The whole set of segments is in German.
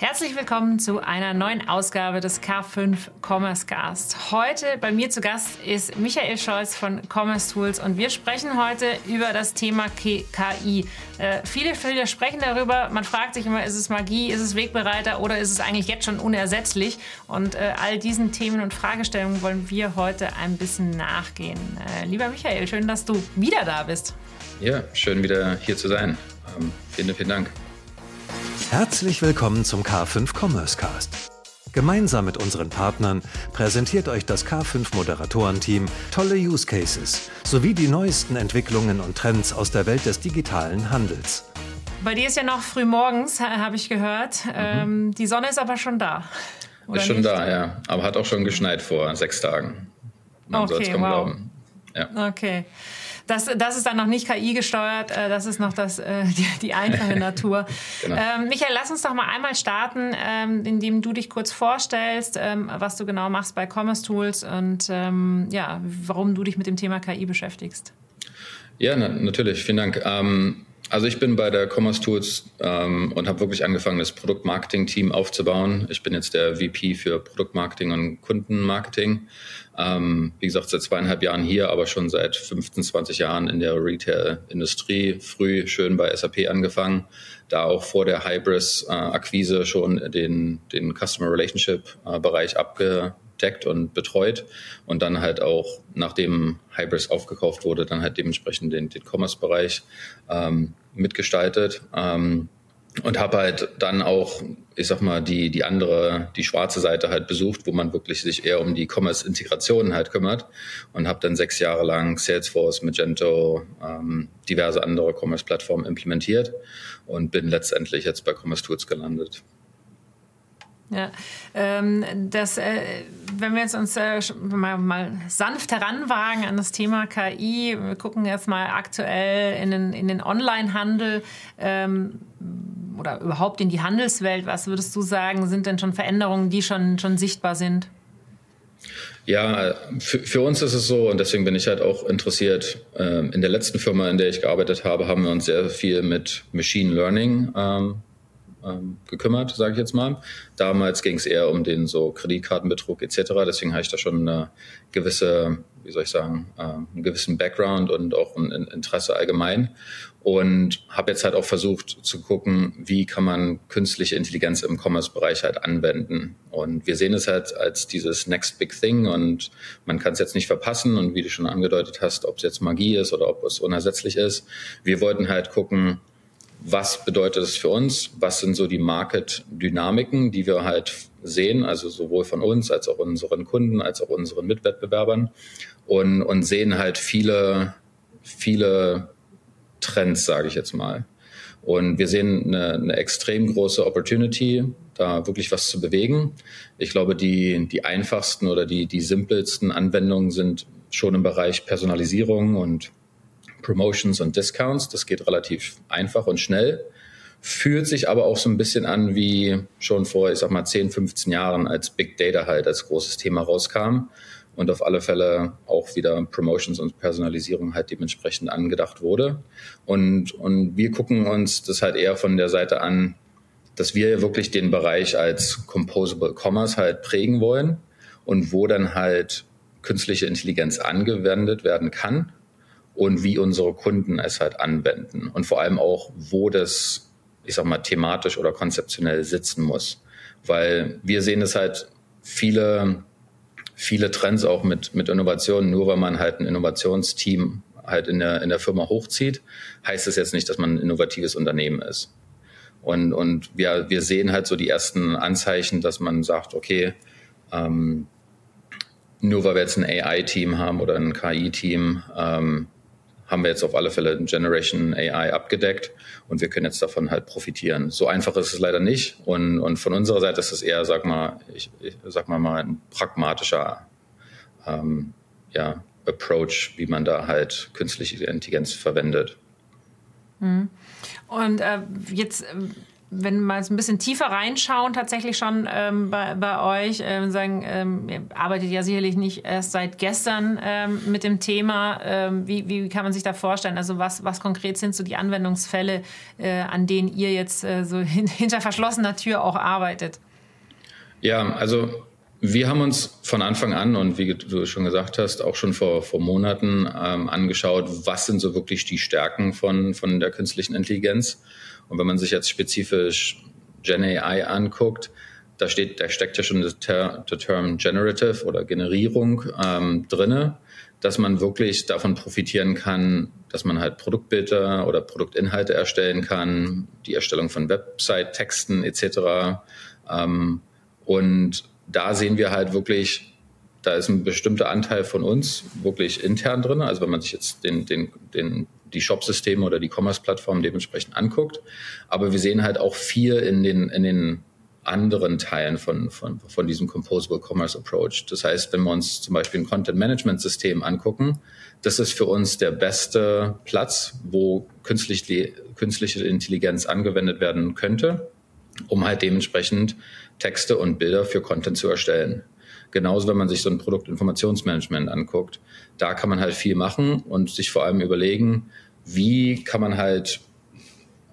Herzlich willkommen zu einer neuen Ausgabe des K5 Commerce Cast. Heute bei mir zu Gast ist Michael Scholz von Commerce Tools und wir sprechen heute über das Thema KI. Äh, viele, viele sprechen darüber. Man fragt sich immer, ist es Magie, ist es Wegbereiter oder ist es eigentlich jetzt schon unersetzlich? Und äh, all diesen Themen und Fragestellungen wollen wir heute ein bisschen nachgehen. Äh, lieber Michael, schön, dass du wieder da bist. Ja, schön wieder hier zu sein. Ähm, vielen, vielen Dank. Herzlich willkommen zum K5 Commerce Cast. Gemeinsam mit unseren Partnern präsentiert euch das K5 Moderatorenteam tolle Use Cases sowie die neuesten Entwicklungen und Trends aus der Welt des digitalen Handels. Bei dir ist ja noch früh morgens, habe ich gehört. Mhm. Ähm, die Sonne ist aber schon da. Ist schon nicht? da, ja. Aber hat auch schon geschneit vor sechs Tagen. Man okay, soll es kaum wow. glauben. Ja. Okay. Das, das ist dann noch nicht KI gesteuert, äh, das ist noch das, äh, die, die einfache Natur. genau. ähm, Michael, lass uns doch mal einmal starten, ähm, indem du dich kurz vorstellst, ähm, was du genau machst bei Commerce Tools und ähm, ja, warum du dich mit dem Thema KI beschäftigst. Ja, na, natürlich, vielen Dank. Ähm, also ich bin bei der Commerce Tools ähm, und habe wirklich angefangen, das Produktmarketing-Team aufzubauen. Ich bin jetzt der VP für Produktmarketing und Kundenmarketing. Ähm, wie gesagt, seit zweieinhalb Jahren hier, aber schon seit 15, 20 Jahren in der Retail-Industrie. Früh schön bei SAP angefangen, da auch vor der Hybris-Akquise schon den, den Customer Relationship-Bereich abge deckt und betreut und dann halt auch, nachdem Hybris aufgekauft wurde, dann halt dementsprechend den, den Commerce-Bereich ähm, mitgestaltet. Ähm, und habe halt dann auch, ich sag mal, die, die andere, die schwarze Seite halt besucht, wo man wirklich sich eher um die Commerce-Integrationen halt kümmert und habe dann sechs Jahre lang Salesforce, Magento, ähm, diverse andere Commerce-Plattformen implementiert und bin letztendlich jetzt bei Commerce Tools gelandet. Ja, ähm, das, äh, wenn wir jetzt uns äh, mal, mal, sanft heranwagen an das Thema KI, wir gucken jetzt mal aktuell in den, in den Online-Handel ähm, oder überhaupt in die Handelswelt, was würdest du sagen, sind denn schon Veränderungen, die schon, schon sichtbar sind? Ja, für, für uns ist es so und deswegen bin ich halt auch interessiert. Ähm, in der letzten Firma, in der ich gearbeitet habe, haben wir uns sehr viel mit Machine Learning ähm, ähm, gekümmert, sage ich jetzt mal. Damals ging es eher um den so Kreditkartenbetrug etc. Deswegen habe ich da schon eine gewisse, wie soll ich sagen, äh, einen gewissen Background und auch ein Interesse allgemein. Und habe jetzt halt auch versucht zu gucken, wie kann man künstliche Intelligenz im Commerce-Bereich halt anwenden. Und wir sehen es halt als dieses Next Big Thing und man kann es jetzt nicht verpassen. Und wie du schon angedeutet hast, ob es jetzt Magie ist oder ob es unersetzlich ist. Wir wollten halt gucken, was bedeutet es für uns? Was sind so die Market-Dynamiken, die wir halt sehen, also sowohl von uns als auch unseren Kunden, als auch unseren Mitwettbewerbern und, und sehen halt viele, viele Trends, sage ich jetzt mal. Und wir sehen eine, eine extrem große Opportunity, da wirklich was zu bewegen. Ich glaube, die, die einfachsten oder die, die simpelsten Anwendungen sind schon im Bereich Personalisierung und Promotions und Discounts. Das geht relativ einfach und schnell. Fühlt sich aber auch so ein bisschen an wie schon vor, ich sag mal, 10, 15 Jahren, als Big Data halt als großes Thema rauskam und auf alle Fälle auch wieder Promotions und Personalisierung halt dementsprechend angedacht wurde. Und, und wir gucken uns das halt eher von der Seite an, dass wir wirklich den Bereich als Composable Commerce halt prägen wollen und wo dann halt künstliche Intelligenz angewendet werden kann und wie unsere Kunden es halt anwenden und vor allem auch, wo das, ich sag mal, thematisch oder konzeptionell sitzen muss. Weil wir sehen es halt viele, viele Trends auch mit, mit Innovationen, nur weil man halt ein Innovationsteam halt in der, in der Firma hochzieht, heißt das jetzt nicht, dass man ein innovatives Unternehmen ist. Und, und wir, wir sehen halt so die ersten Anzeichen, dass man sagt, okay, ähm, nur weil wir jetzt ein AI-Team haben oder ein KI-Team, ähm, haben wir jetzt auf alle Fälle Generation AI abgedeckt und wir können jetzt davon halt profitieren. So einfach ist es leider nicht und, und von unserer Seite ist es eher, sag mal, ich, ich sag mal mal ein pragmatischer ähm, ja, Approach, wie man da halt künstliche Intelligenz verwendet. Mhm. Und äh, jetzt wenn mal so ein bisschen tiefer reinschauen, tatsächlich schon ähm, bei, bei euch, ähm, sagen, ähm, ihr arbeitet ja sicherlich nicht erst seit gestern ähm, mit dem Thema. Ähm, wie, wie kann man sich da vorstellen? Also was, was konkret sind so die Anwendungsfälle, äh, an denen ihr jetzt äh, so hin, hinter verschlossener Tür auch arbeitet? Ja, also wir haben uns von Anfang an und wie du schon gesagt hast, auch schon vor, vor Monaten ähm, angeschaut, was sind so wirklich die Stärken von, von der künstlichen Intelligenz. Und wenn man sich jetzt spezifisch Gen AI anguckt, da steht, da steckt ja schon der, der Term Generative oder Generierung ähm, drinne, dass man wirklich davon profitieren kann, dass man halt Produktbilder oder Produktinhalte erstellen kann, die Erstellung von Website-Texten etc. Ähm, und da sehen wir halt wirklich, da ist ein bestimmter Anteil von uns wirklich intern drin. Also wenn man sich jetzt den, den, den, die Shop-Systeme oder die Commerce-Plattformen dementsprechend anguckt. Aber wir sehen halt auch viel in den, in den anderen Teilen von, von, von diesem Composable Commerce Approach. Das heißt, wenn wir uns zum Beispiel ein Content Management System angucken, das ist für uns der beste Platz, wo künstliche, künstliche Intelligenz angewendet werden könnte, um halt dementsprechend Texte und Bilder für Content zu erstellen. Genauso, wenn man sich so ein Produktinformationsmanagement anguckt. Da kann man halt viel machen und sich vor allem überlegen, wie kann man halt,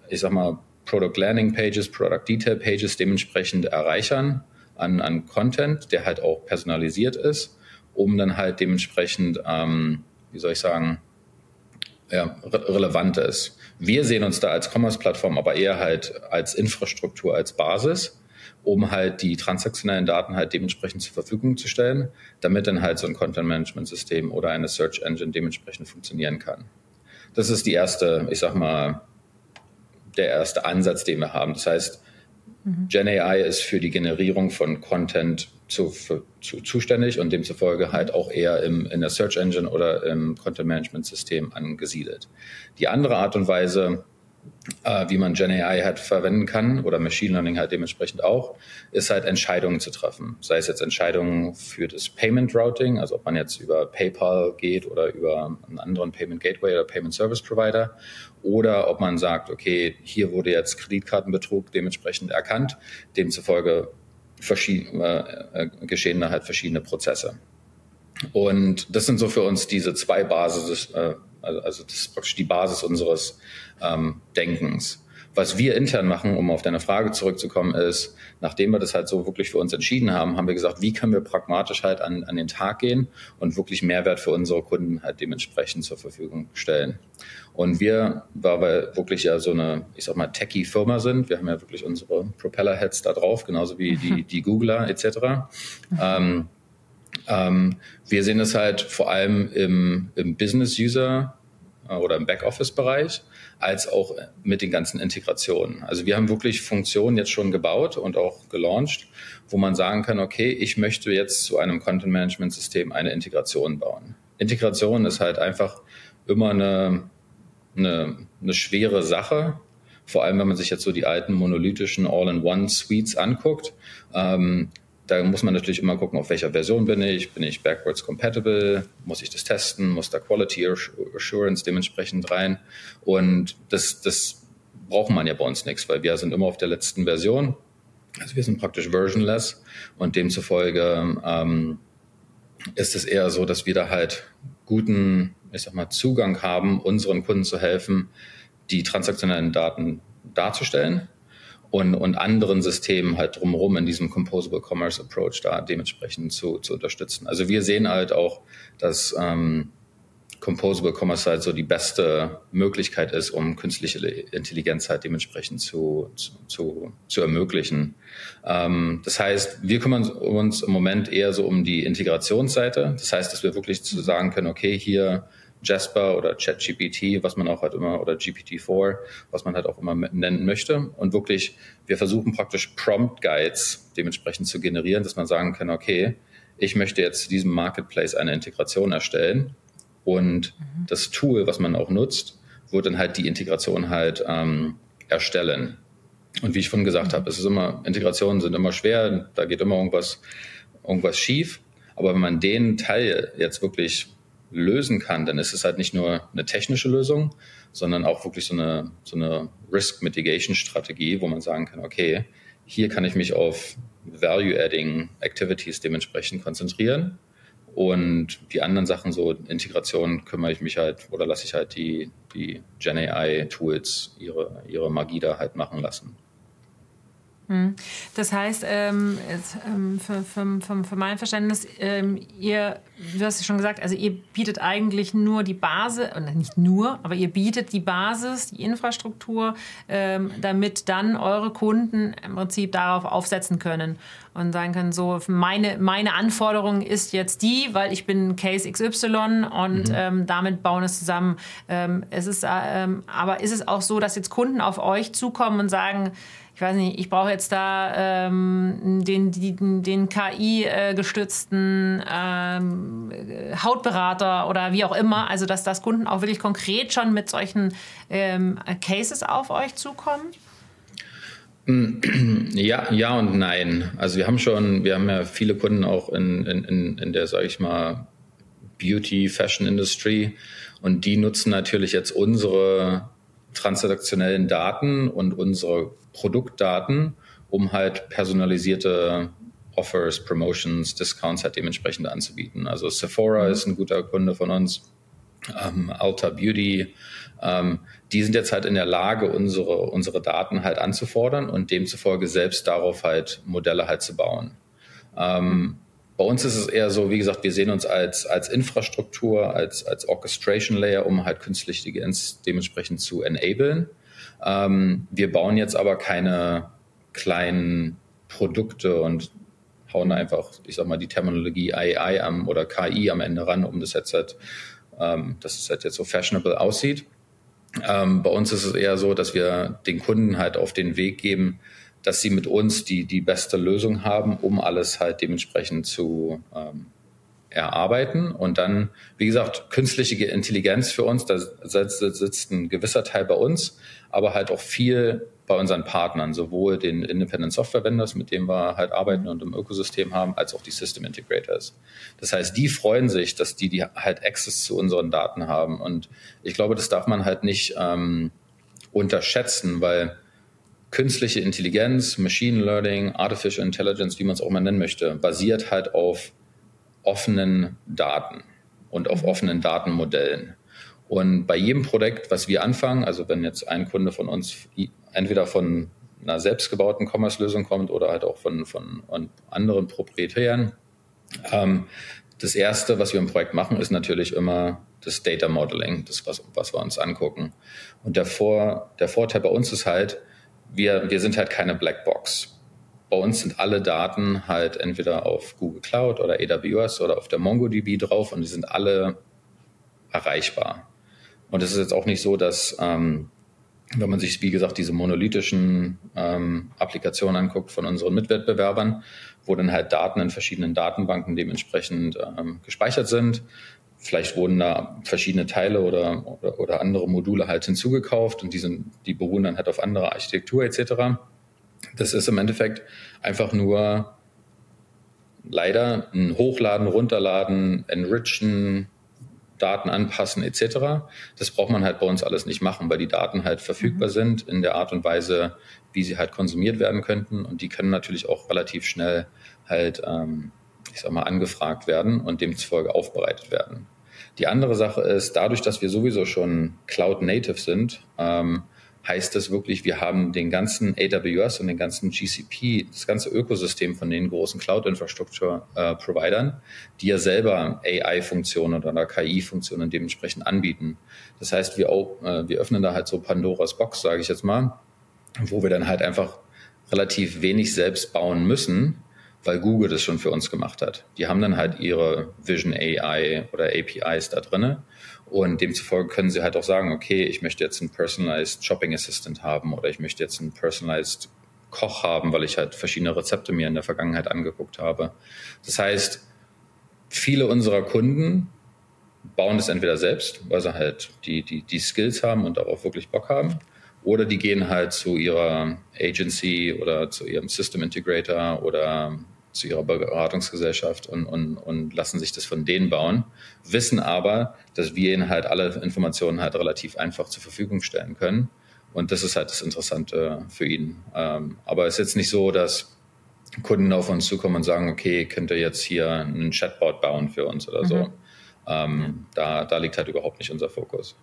ich sag mal, Product Landing Pages, Product Detail Pages dementsprechend erreichern an, an Content, der halt auch personalisiert ist, um dann halt dementsprechend, ähm, wie soll ich sagen, ja, re relevant ist. Wir sehen uns da als Commerce-Plattform aber eher halt als Infrastruktur, als Basis um halt die transaktionellen Daten halt dementsprechend zur Verfügung zu stellen, damit dann halt so ein Content-Management-System oder eine Search Engine dementsprechend funktionieren kann. Das ist die erste, ich sag mal, der erste Ansatz, den wir haben. Das heißt, mhm. GenAI ist für die Generierung von Content zu, für, zu, zuständig und demzufolge halt auch eher im, in der Search Engine oder im Content Management System angesiedelt. Die andere Art und Weise, äh, wie man Gen AI halt verwenden kann oder Machine Learning halt dementsprechend auch, ist halt Entscheidungen zu treffen. Sei es jetzt Entscheidungen für das Payment Routing, also ob man jetzt über PayPal geht oder über einen anderen Payment Gateway oder Payment Service Provider oder ob man sagt, okay, hier wurde jetzt Kreditkartenbetrug dementsprechend erkannt, demzufolge verschiedene, äh, geschehen da halt verschiedene Prozesse. Und das sind so für uns diese zwei Basis, äh, also, also das ist praktisch die Basis unseres ähm, Denkens. Was wir intern machen, um auf deine Frage zurückzukommen, ist, nachdem wir das halt so wirklich für uns entschieden haben, haben wir gesagt, wie können wir pragmatisch halt an, an den Tag gehen und wirklich Mehrwert für unsere Kunden halt dementsprechend zur Verfügung stellen. Und wir, weil wir wirklich ja so eine, ich sag mal, Techie-Firma sind, wir haben ja wirklich unsere Propeller-Heads da drauf, genauso wie die, die Googler etc. Ähm, ähm, wir sehen es halt vor allem im, im Business-User äh, oder im Backoffice-Bereich, als auch mit den ganzen Integrationen. Also wir haben wirklich Funktionen jetzt schon gebaut und auch gelauncht, wo man sagen kann, okay, ich möchte jetzt zu einem Content-Management-System eine Integration bauen. Integration ist halt einfach immer eine, eine, eine schwere Sache, vor allem wenn man sich jetzt so die alten monolithischen All-in-One-Suites anguckt. Ähm, da muss man natürlich immer gucken, auf welcher Version bin ich. Bin ich backwards compatible? Muss ich das testen? Muss da Quality Assurance dementsprechend rein? Und das, das braucht man ja bei uns nichts, weil wir sind immer auf der letzten Version. Also wir sind praktisch versionless und demzufolge ähm, ist es eher so, dass wir da halt guten, ich sag mal, Zugang haben, unseren Kunden zu helfen, die transaktionellen Daten darzustellen und, und anderen Systemen halt drumherum in diesem Composable Commerce Approach da dementsprechend zu, zu unterstützen. Also wir sehen halt auch, dass ähm, Composable Commerce halt so die beste Möglichkeit ist, um künstliche Intelligenz halt dementsprechend zu, zu, zu, zu ermöglichen. Ähm, das heißt, wir kümmern uns im Moment eher so um die Integrationsseite. Das heißt, dass wir wirklich zu sagen können, okay, hier Jasper oder ChatGPT, was man auch halt immer, oder GPT-4, was man halt auch immer nennen möchte. Und wirklich, wir versuchen praktisch Prompt Guides dementsprechend zu generieren, dass man sagen kann, okay, ich möchte jetzt zu diesem Marketplace eine Integration erstellen. Und mhm. das Tool, was man auch nutzt, wird dann halt die Integration halt ähm, erstellen. Und wie ich vorhin gesagt mhm. habe, es ist immer, Integrationen sind immer schwer, da geht immer irgendwas, irgendwas schief. Aber wenn man den Teil jetzt wirklich lösen kann, dann ist es halt nicht nur eine technische Lösung, sondern auch wirklich so eine, so eine Risk Mitigation Strategie, wo man sagen kann, okay, hier kann ich mich auf Value-Adding Activities dementsprechend konzentrieren. Und die anderen Sachen, so Integration, kümmere ich mich halt oder lasse ich halt die, die Gen AI Tools ihre, ihre Magie da halt machen lassen. Hm. Das heißt, ähm, ähm, für, für, für, für, mein Verständnis, ähm, ihr, du hast ja schon gesagt, also ihr bietet eigentlich nur die Basis, oder nicht nur, aber ihr bietet die Basis, die Infrastruktur, ähm, damit dann eure Kunden im Prinzip darauf aufsetzen können und sagen können, so meine, meine Anforderung ist jetzt die, weil ich bin Case XY und mhm. Ähm, damit bauen es zusammen. Ähm, es ist, aber ist es auch so, dass jetzt Kunden auf euch zukommen und sagen, ich weiß nicht, ich brauche jetzt da ähm, den, den, den KI-gestützten ähm, Hautberater oder wie auch immer. Also, dass das Kunden auch wirklich konkret schon mit solchen ähm, Cases auf euch zukommen? Ja, ja und nein. Also wir haben schon, wir haben ja viele Kunden auch in, in, in der, sage ich mal, Beauty, Fashion Industry und die nutzen natürlich jetzt unsere transaktionellen Daten und unsere Produktdaten, um halt personalisierte Offers, Promotions, Discounts halt dementsprechend anzubieten. Also Sephora mhm. ist ein guter Kunde von uns, ähm, Alta Beauty. Ähm, die sind jetzt halt in der Lage, unsere, unsere Daten halt anzufordern und demzufolge selbst darauf halt Modelle halt zu bauen. Ähm, bei uns ist es eher so, wie gesagt, wir sehen uns als, als Infrastruktur, als, als Orchestration Layer, um halt künstliche Intelligenz dementsprechend zu enablen. Ähm, wir bauen jetzt aber keine kleinen Produkte und hauen einfach, ich sag mal, die Terminologie AI am oder KI am Ende ran, um das jetzt halt, ähm, dass es halt jetzt so fashionable aussieht. Ähm, bei uns ist es eher so, dass wir den Kunden halt auf den Weg geben, dass sie mit uns die, die beste Lösung haben, um alles halt dementsprechend zu ähm, erarbeiten. Und dann, wie gesagt, künstliche Intelligenz für uns, da sitzt ein gewisser Teil bei uns, aber halt auch viel bei unseren Partnern, sowohl den Independent Software Vendors, mit denen wir halt arbeiten und im Ökosystem haben, als auch die System Integrators. Das heißt, die freuen sich, dass die, die halt Access zu unseren Daten haben. Und ich glaube, das darf man halt nicht ähm, unterschätzen, weil künstliche Intelligenz, Machine Learning, Artificial Intelligence, wie man es auch mal nennen möchte, basiert halt auf offenen Daten und auf mhm. offenen Datenmodellen. Und bei jedem Projekt, was wir anfangen, also wenn jetzt ein Kunde von uns entweder von einer selbstgebauten Commerce-Lösung kommt oder halt auch von, von, von anderen Proprietären, ähm, das erste, was wir im Projekt machen, ist natürlich immer das Data Modeling, das, was, was wir uns angucken. Und der, Vor, der Vorteil bei uns ist halt, wir, wir sind halt keine Blackbox bei uns sind alle Daten halt entweder auf Google Cloud oder AWS oder auf der MongoDB drauf und die sind alle erreichbar. Und es ist jetzt auch nicht so, dass, ähm, wenn man sich, wie gesagt, diese monolithischen ähm, Applikationen anguckt von unseren Mitwettbewerbern, wo dann halt Daten in verschiedenen Datenbanken dementsprechend ähm, gespeichert sind. Vielleicht wurden da verschiedene Teile oder, oder, oder andere Module halt hinzugekauft und die, sind, die beruhen dann halt auf anderer Architektur etc. Das ist im Endeffekt einfach nur leider ein Hochladen, Runterladen, Enrichen, Daten anpassen etc. Das braucht man halt bei uns alles nicht machen, weil die Daten halt verfügbar mhm. sind in der Art und Weise, wie sie halt konsumiert werden könnten. Und die können natürlich auch relativ schnell halt, ähm, ich sag mal, angefragt werden und demzufolge aufbereitet werden. Die andere Sache ist, dadurch, dass wir sowieso schon Cloud Native sind, ähm, heißt das wirklich, wir haben den ganzen AWS und den ganzen GCP, das ganze Ökosystem von den großen Cloud-Infrastructure-Providern, die ja selber AI-Funktionen oder KI-Funktionen dementsprechend anbieten. Das heißt, wir, auch, äh, wir öffnen da halt so Pandoras Box, sage ich jetzt mal, wo wir dann halt einfach relativ wenig selbst bauen müssen, weil Google das schon für uns gemacht hat. Die haben dann halt ihre Vision AI oder APIs da drinne und demzufolge können sie halt auch sagen, okay, ich möchte jetzt einen Personalized Shopping Assistant haben oder ich möchte jetzt einen Personalized Koch haben, weil ich halt verschiedene Rezepte mir in der Vergangenheit angeguckt habe. Das heißt, viele unserer Kunden bauen das entweder selbst, weil sie halt die, die, die Skills haben und darauf wirklich Bock haben, oder die gehen halt zu ihrer Agency oder zu ihrem System Integrator oder zu ihrer Beratungsgesellschaft und, und, und lassen sich das von denen bauen, wissen aber, dass wir ihnen halt alle Informationen halt relativ einfach zur Verfügung stellen können Und das ist halt das Interessante für ihn. Ähm, aber es ist jetzt nicht so, dass Kunden auf uns zukommen und sagen, okay, könnt ihr jetzt hier einen Chatbot bauen für uns oder so. Mhm. Ähm, da, da liegt halt überhaupt nicht unser Fokus.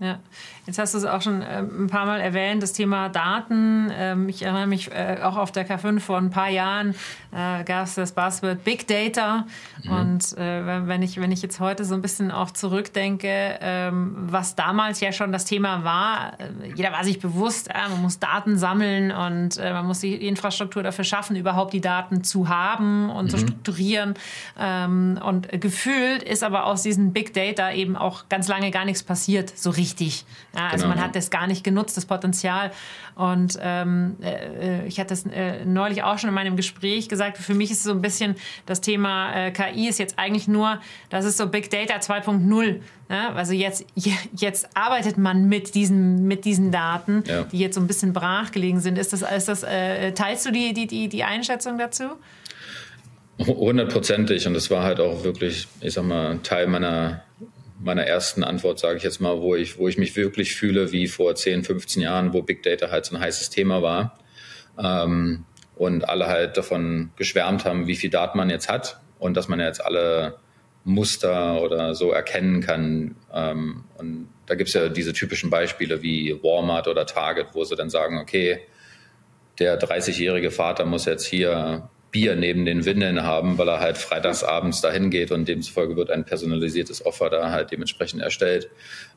Ja, jetzt hast du es auch schon äh, ein paar Mal erwähnt, das Thema Daten. Ähm, ich erinnere mich äh, auch auf der K5 vor ein paar Jahren äh, gab es das Buzzword Big Data. Mhm. Und äh, wenn, ich, wenn ich jetzt heute so ein bisschen auch zurückdenke, ähm, was damals ja schon das Thema war, jeder war sich bewusst, man muss Daten sammeln und man muss die Infrastruktur dafür schaffen, überhaupt die Daten zu haben und mhm. zu strukturieren. Ähm, und gefühlt ist aber aus diesen Big Data eben auch ganz lange gar nichts passiert, so richtig wichtig. Ja, also genau. man hat das gar nicht genutzt, das Potenzial. Und ähm, äh, ich hatte es äh, neulich auch schon in meinem Gespräch gesagt, für mich ist so ein bisschen das Thema äh, KI ist jetzt eigentlich nur, das ist so Big Data 2.0. Ja? Also jetzt, jetzt arbeitet man mit diesen, mit diesen Daten, ja. die jetzt so ein bisschen brachgelegen sind. Ist das, ist das, äh, teilst du die, die, die, die Einschätzung dazu? Hundertprozentig. Und das war halt auch wirklich, ich sag mal, Teil meiner meiner ersten Antwort, sage ich jetzt mal, wo ich, wo ich mich wirklich fühle wie vor 10, 15 Jahren, wo Big Data halt so ein heißes Thema war. Ähm, und alle halt davon geschwärmt haben, wie viel Daten man jetzt hat und dass man jetzt alle Muster oder so erkennen kann. Ähm, und da gibt es ja diese typischen Beispiele wie Walmart oder Target, wo sie dann sagen, okay, der 30-jährige Vater muss jetzt hier Bier neben den Windeln haben, weil er halt freitagsabends dahin geht und demzufolge wird ein personalisiertes Offer da halt dementsprechend erstellt.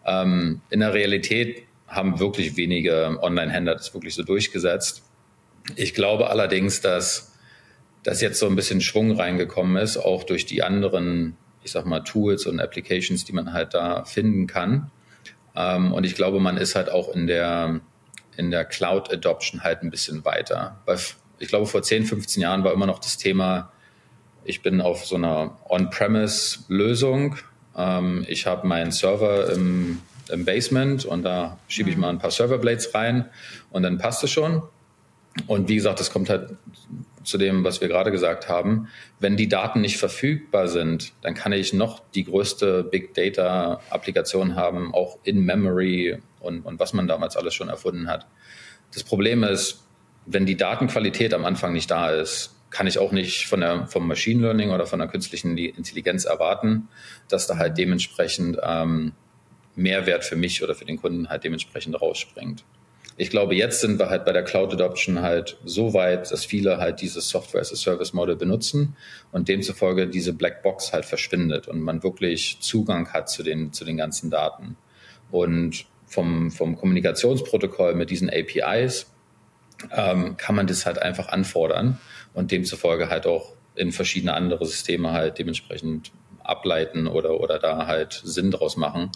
Ähm, in der Realität haben wirklich wenige Online-Händler das wirklich so durchgesetzt. Ich glaube allerdings, dass das jetzt so ein bisschen Schwung reingekommen ist, auch durch die anderen, ich sag mal, Tools und Applications, die man halt da finden kann. Ähm, und ich glaube, man ist halt auch in der, in der Cloud Adoption halt ein bisschen weiter. Bei ich glaube, vor 10, 15 Jahren war immer noch das Thema, ich bin auf so einer On-Premise-Lösung. Ähm, ich habe meinen Server im, im, Basement und da schiebe ich mhm. mal ein paar Serverblades rein und dann passt es schon. Und wie gesagt, das kommt halt zu dem, was wir gerade gesagt haben. Wenn die Daten nicht verfügbar sind, dann kann ich noch die größte Big Data Applikation haben, auch in Memory und, und was man damals alles schon erfunden hat. Das Problem ist, wenn die Datenqualität am Anfang nicht da ist, kann ich auch nicht von der, vom Machine Learning oder von der künstlichen Intelligenz erwarten, dass da halt dementsprechend ähm, Mehrwert für mich oder für den Kunden halt dementsprechend rausspringt. Ich glaube, jetzt sind wir halt bei der Cloud Adoption halt so weit, dass viele halt dieses Software as a Service Model benutzen und demzufolge diese Black Box halt verschwindet und man wirklich Zugang hat zu den, zu den ganzen Daten. Und vom, vom Kommunikationsprotokoll mit diesen APIs ähm, kann man das halt einfach anfordern und demzufolge halt auch in verschiedene andere Systeme halt dementsprechend ableiten oder, oder da halt Sinn draus machen.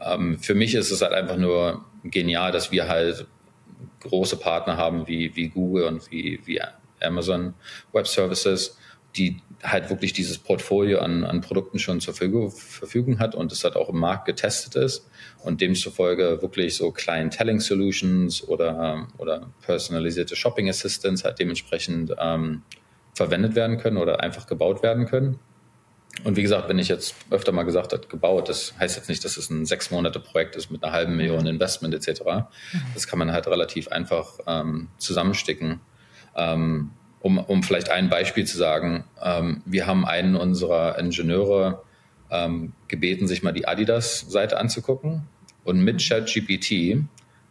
Ähm, für mich ist es halt einfach nur genial, dass wir halt große Partner haben wie, wie Google und wie, wie Amazon Web Services, die halt wirklich dieses Portfolio an, an Produkten schon zur Verfügung hat und es halt auch im Markt getestet ist und demzufolge wirklich so Clientelling Solutions oder, oder personalisierte Shopping Assistants halt dementsprechend ähm, verwendet werden können oder einfach gebaut werden können. Und wie gesagt, wenn ich jetzt öfter mal gesagt habe, gebaut, das heißt jetzt nicht, dass es ein sechs Monate Projekt ist mit einer halben Million Investment etc. Das kann man halt relativ einfach ähm, zusammensticken. Ähm, um, um vielleicht ein Beispiel zu sagen, ähm, wir haben einen unserer Ingenieure ähm, gebeten, sich mal die Adidas-Seite anzugucken. Und mit ChatGPT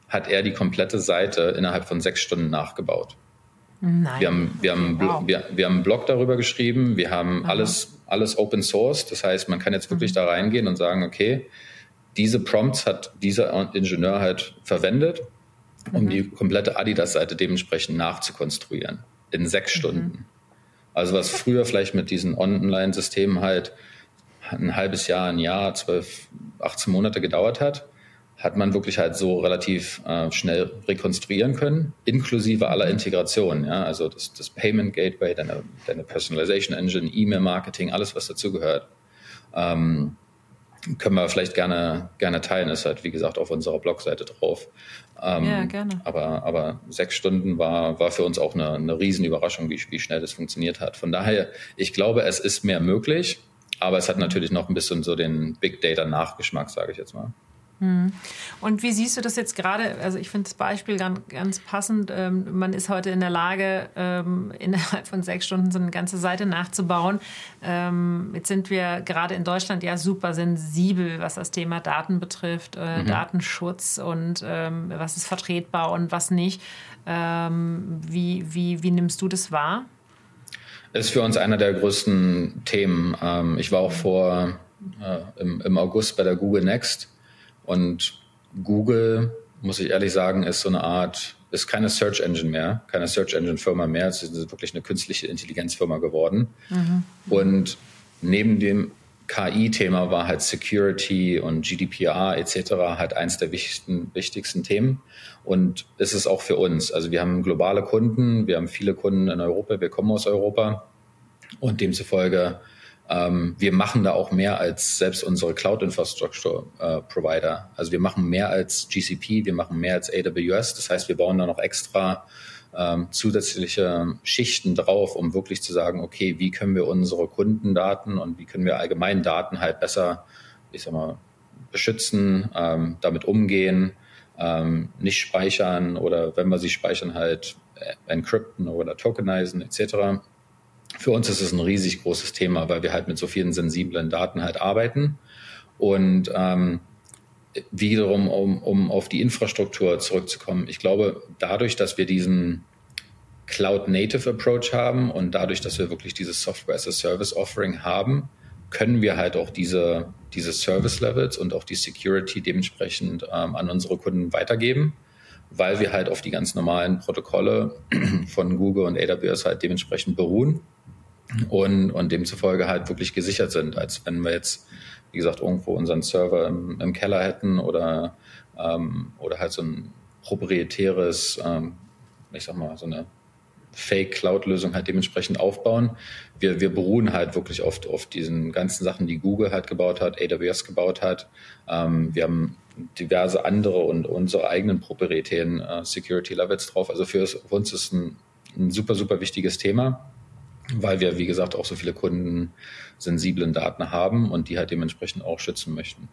hat er die komplette Seite innerhalb von sechs Stunden nachgebaut. Nein. Wir haben, wir, haben, wow. wir, wir haben einen Blog darüber geschrieben, wir haben alles, alles Open Source. Das heißt, man kann jetzt wirklich mhm. da reingehen und sagen, okay, diese Prompts hat dieser Ingenieur halt verwendet, um mhm. die komplette Adidas-Seite dementsprechend nachzukonstruieren in sechs mhm. Stunden. Also was früher vielleicht mit diesen Online-Systemen halt ein halbes Jahr, ein Jahr, zwölf, 18 Monate gedauert hat, hat man wirklich halt so relativ äh, schnell rekonstruieren können, inklusive aller Integrationen. Ja? Also das, das Payment Gateway, deine, deine Personalization Engine, E-Mail-Marketing, alles, was dazugehört. Ähm, können wir vielleicht gerne, gerne teilen, ist halt, wie gesagt, auf unserer Blogseite drauf. Ähm, ja, gerne. Aber, aber sechs Stunden war, war für uns auch eine, eine Riesenüberraschung, wie, wie schnell das funktioniert hat. Von daher, ich glaube, es ist mehr möglich, aber es hat natürlich noch ein bisschen so den Big Data Nachgeschmack, sage ich jetzt mal. Hm. Und wie siehst du das jetzt gerade? Also ich finde das Beispiel ganz, ganz passend. Ähm, man ist heute in der Lage, ähm, innerhalb von sechs Stunden so eine ganze Seite nachzubauen. Ähm, jetzt sind wir gerade in Deutschland ja super sensibel, was das Thema Daten betrifft, äh, mhm. Datenschutz und ähm, was ist vertretbar und was nicht. Ähm, wie, wie, wie nimmst du das wahr? Ist für uns einer der größten Themen. Ähm, ich war auch vor äh, im, im August bei der Google Next und Google, muss ich ehrlich sagen, ist so eine Art, ist keine Search Engine mehr, keine Search Engine Firma mehr. Es ist wirklich eine künstliche Intelligenzfirma geworden. Mhm. Und neben dem KI-Thema war halt Security und GDPR etc. halt eins der wichtigsten, wichtigsten Themen. Und es ist auch für uns. Also wir haben globale Kunden, wir haben viele Kunden in Europa, wir kommen aus Europa und demzufolge ähm, wir machen da auch mehr als selbst unsere Cloud-Infrastructure-Provider. Äh, also wir machen mehr als GCP, wir machen mehr als AWS. Das heißt, wir bauen da noch extra ähm, zusätzliche Schichten drauf, um wirklich zu sagen, okay, wie können wir unsere Kundendaten und wie können wir allgemein Daten halt besser, ich sag mal, beschützen, ähm, damit umgehen, ähm, nicht speichern oder wenn wir sie speichern, halt äh, encrypten oder tokenisen etc für uns ist es ein riesig großes Thema, weil wir halt mit so vielen sensiblen Daten halt arbeiten. Und ähm, wiederum, um, um auf die Infrastruktur zurückzukommen, ich glaube, dadurch, dass wir diesen Cloud-Native Approach haben und dadurch, dass wir wirklich dieses Software-as-a-Service-Offering haben, können wir halt auch diese, diese Service-Levels und auch die Security dementsprechend ähm, an unsere Kunden weitergeben, weil wir halt auf die ganz normalen Protokolle von Google und AWS halt dementsprechend beruhen und, und demzufolge halt wirklich gesichert sind, als wenn wir jetzt, wie gesagt, irgendwo unseren Server im, im Keller hätten oder, ähm, oder halt so ein proprietäres, ähm, ich sag mal, so eine Fake-Cloud-Lösung halt dementsprechend aufbauen. Wir, wir beruhen halt wirklich oft auf diesen ganzen Sachen, die Google halt gebaut hat, AWS gebaut hat. Ähm, wir haben diverse andere und unsere eigenen proprietären äh, Security Levels drauf. Also für, für uns ist ein, ein super, super wichtiges Thema weil wir, wie gesagt, auch so viele Kunden sensiblen Daten haben und die halt dementsprechend auch schützen möchten.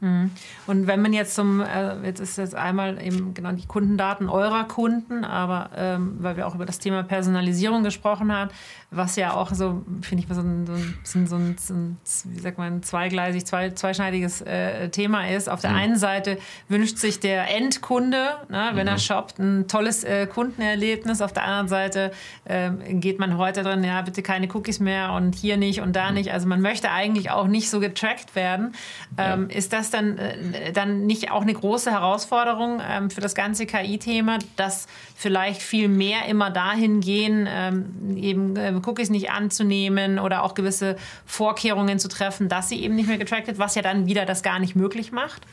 Mhm. Und wenn man jetzt zum, äh, jetzt ist jetzt einmal eben genau die Kundendaten eurer Kunden, aber ähm, weil wir auch über das Thema Personalisierung gesprochen haben, was ja auch so, finde ich, so ein, so ein, so ein, so ein, wie sagt man, zweigleisig, zwei, zweischneidiges äh, Thema ist. Auf der mhm. einen Seite wünscht sich der Endkunde, ne, wenn mhm. er shoppt, ein tolles äh, Kundenerlebnis. Auf der anderen Seite äh, geht man heute drin, ja, bitte keine Cookies mehr und hier nicht und da mhm. nicht. Also man möchte eigentlich auch nicht so getrackt werden. Ähm, ja. Ist das dann, äh, dann nicht auch eine große Herausforderung ähm, für das ganze KI-Thema, dass vielleicht viel mehr immer dahin gehen, ähm, eben äh, Cookies nicht anzunehmen oder auch gewisse Vorkehrungen zu treffen, dass sie eben nicht mehr getrackt wird, was ja dann wieder das gar nicht möglich macht?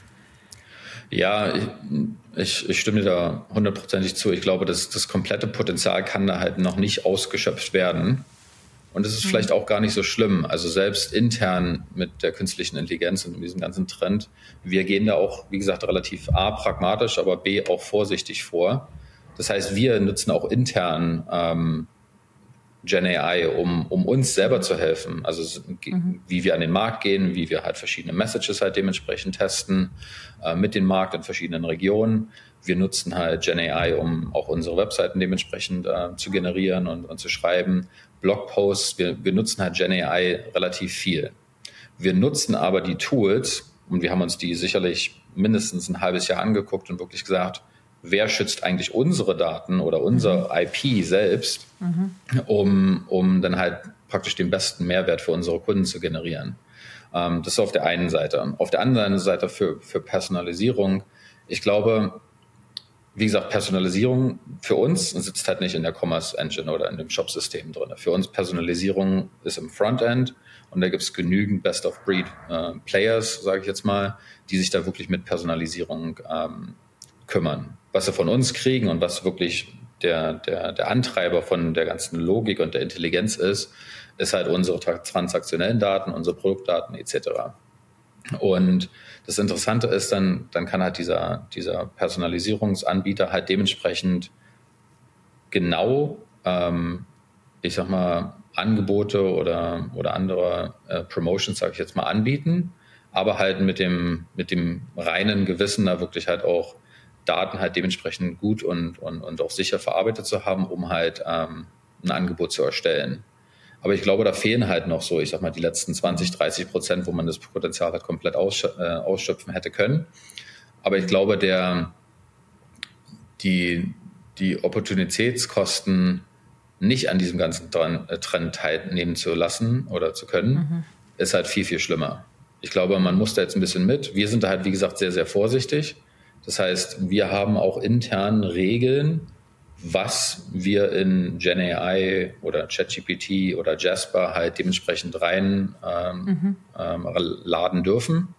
Ja, ich, ich stimme dir da hundertprozentig zu. Ich glaube, dass das komplette Potenzial kann da halt noch nicht ausgeschöpft werden. Und es ist mhm. vielleicht auch gar nicht so schlimm. Also selbst intern mit der künstlichen Intelligenz und diesem ganzen Trend, wir gehen da auch, wie gesagt, relativ A, pragmatisch, aber B, auch vorsichtig vor. Das heißt, wir nutzen auch intern ähm, Gen AI, um, um uns selber zu helfen. Also mhm. wie wir an den Markt gehen, wie wir halt verschiedene Messages halt dementsprechend testen äh, mit dem Markt in verschiedenen Regionen. Wir nutzen halt Gen AI, um auch unsere Webseiten dementsprechend äh, zu generieren und, und zu schreiben. Blogposts, wir, wir nutzen halt Gen AI relativ viel. Wir nutzen aber die Tools, und wir haben uns die sicherlich mindestens ein halbes Jahr angeguckt und wirklich gesagt, wer schützt eigentlich unsere Daten oder unser mhm. IP selbst, mhm. um, um dann halt praktisch den besten Mehrwert für unsere Kunden zu generieren. Ähm, das ist auf der einen Seite. Auf der anderen Seite für, für Personalisierung, ich glaube, wie gesagt, Personalisierung für uns sitzt halt nicht in der Commerce Engine oder in dem Shop-System drin. Für uns Personalisierung ist im Frontend und da gibt es genügend Best-of-Breed-Players, äh, sage ich jetzt mal, die sich da wirklich mit Personalisierung ähm, kümmern. Was sie von uns kriegen und was wirklich der, der, der Antreiber von der ganzen Logik und der Intelligenz ist, ist halt unsere transaktionellen Daten, unsere Produktdaten etc. Und das Interessante ist, dann, dann kann halt dieser, dieser Personalisierungsanbieter halt dementsprechend genau, ähm, ich sag mal, Angebote oder, oder andere äh, Promotions, sage ich jetzt mal, anbieten aber halt mit dem, mit dem reinen Gewissen da wirklich halt auch Daten halt dementsprechend gut und, und, und auch sicher verarbeitet zu haben, um halt ähm, ein Angebot zu erstellen. Aber ich glaube, da fehlen halt noch so, ich sag mal, die letzten 20, 30 Prozent, wo man das Potenzial halt komplett ausschö äh, ausschöpfen hätte können. Aber ich glaube, der, die, die Opportunitätskosten nicht an diesem ganzen äh, Trend teilnehmen zu lassen oder zu können, mhm. ist halt viel, viel schlimmer. Ich glaube, man muss da jetzt ein bisschen mit. Wir sind da halt, wie gesagt, sehr, sehr vorsichtig. Das heißt, wir haben auch intern Regeln, was wir in GenAI oder ChatGPT oder Jasper halt dementsprechend rein ähm, mhm. ähm, laden dürfen.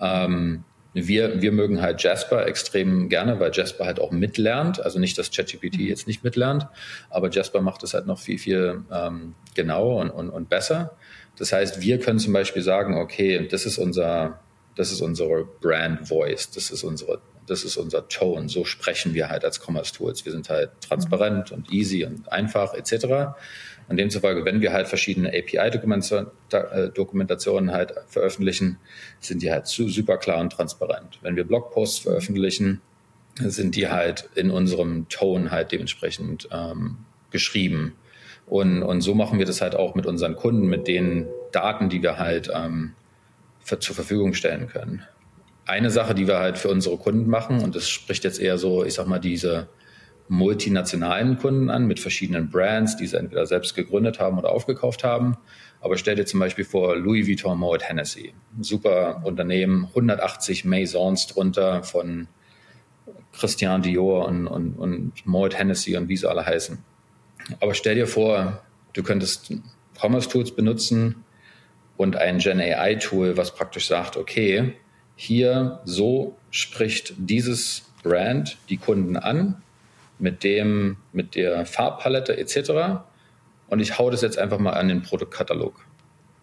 Ähm, wir, wir mögen halt Jasper extrem gerne, weil Jasper halt auch mitlernt. Also nicht, dass ChatGPT mhm. jetzt nicht mitlernt, aber Jasper macht es halt noch viel, viel ähm, genauer und, und, und besser. Das heißt, wir können zum Beispiel sagen, okay, das ist unser, das ist unsere Brand Voice, das ist unsere, das ist unser Tone. So sprechen wir halt als Commerce Tools. Wir sind halt transparent mhm. und easy und einfach etc. Und demzufolge, wenn wir halt verschiedene API-Dokumentationen halt veröffentlichen, sind die halt super klar und transparent. Wenn wir Blogposts veröffentlichen, sind die halt in unserem Tone halt dementsprechend ähm, geschrieben. Und, und so machen wir das halt auch mit unseren Kunden, mit den Daten, die wir halt ähm, für, zur Verfügung stellen können. Eine Sache, die wir halt für unsere Kunden machen, und das spricht jetzt eher so, ich sag mal, diese multinationalen Kunden an mit verschiedenen Brands, die sie entweder selbst gegründet haben oder aufgekauft haben. Aber stell dir zum Beispiel vor Louis Vuitton Moet Hennessy. Super Unternehmen, 180 Maisons drunter von Christian Dior und, und, und Moet Hennessy und wie sie alle heißen. Aber stell dir vor, du könntest Commerce Tools benutzen und ein Gen AI Tool, was praktisch sagt, okay, hier so spricht dieses Brand die Kunden an mit dem, mit der Farbpalette etc. Und ich hau das jetzt einfach mal an den Produktkatalog.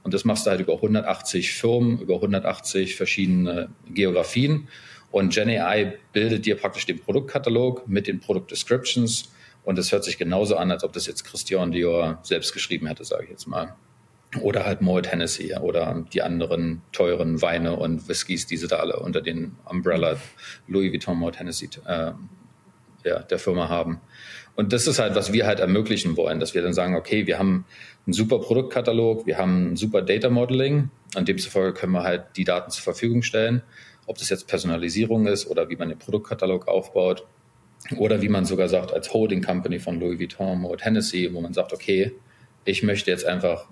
Und das machst du halt über 180 Firmen, über 180 verschiedene Geografien. Und GenAI bildet dir praktisch den Produktkatalog mit den Produktdescriptions. Und es hört sich genauso an, als ob das jetzt Christian Dior selbst geschrieben hätte, sage ich jetzt mal. Oder halt Moet Hennessy oder die anderen teuren Weine und Whiskys, die sie da alle unter den Umbrella Louis Vuitton Moet Hennessy äh, der, der Firma haben. Und das ist halt, was wir halt ermöglichen wollen, dass wir dann sagen, okay, wir haben einen super Produktkatalog, wir haben ein super Data Modeling, an demzufolge können wir halt die Daten zur Verfügung stellen, ob das jetzt Personalisierung ist oder wie man den Produktkatalog aufbaut oder wie man sogar sagt, als Holding Company von Louis Vuitton oder Hennessy, wo man sagt, okay, ich möchte jetzt einfach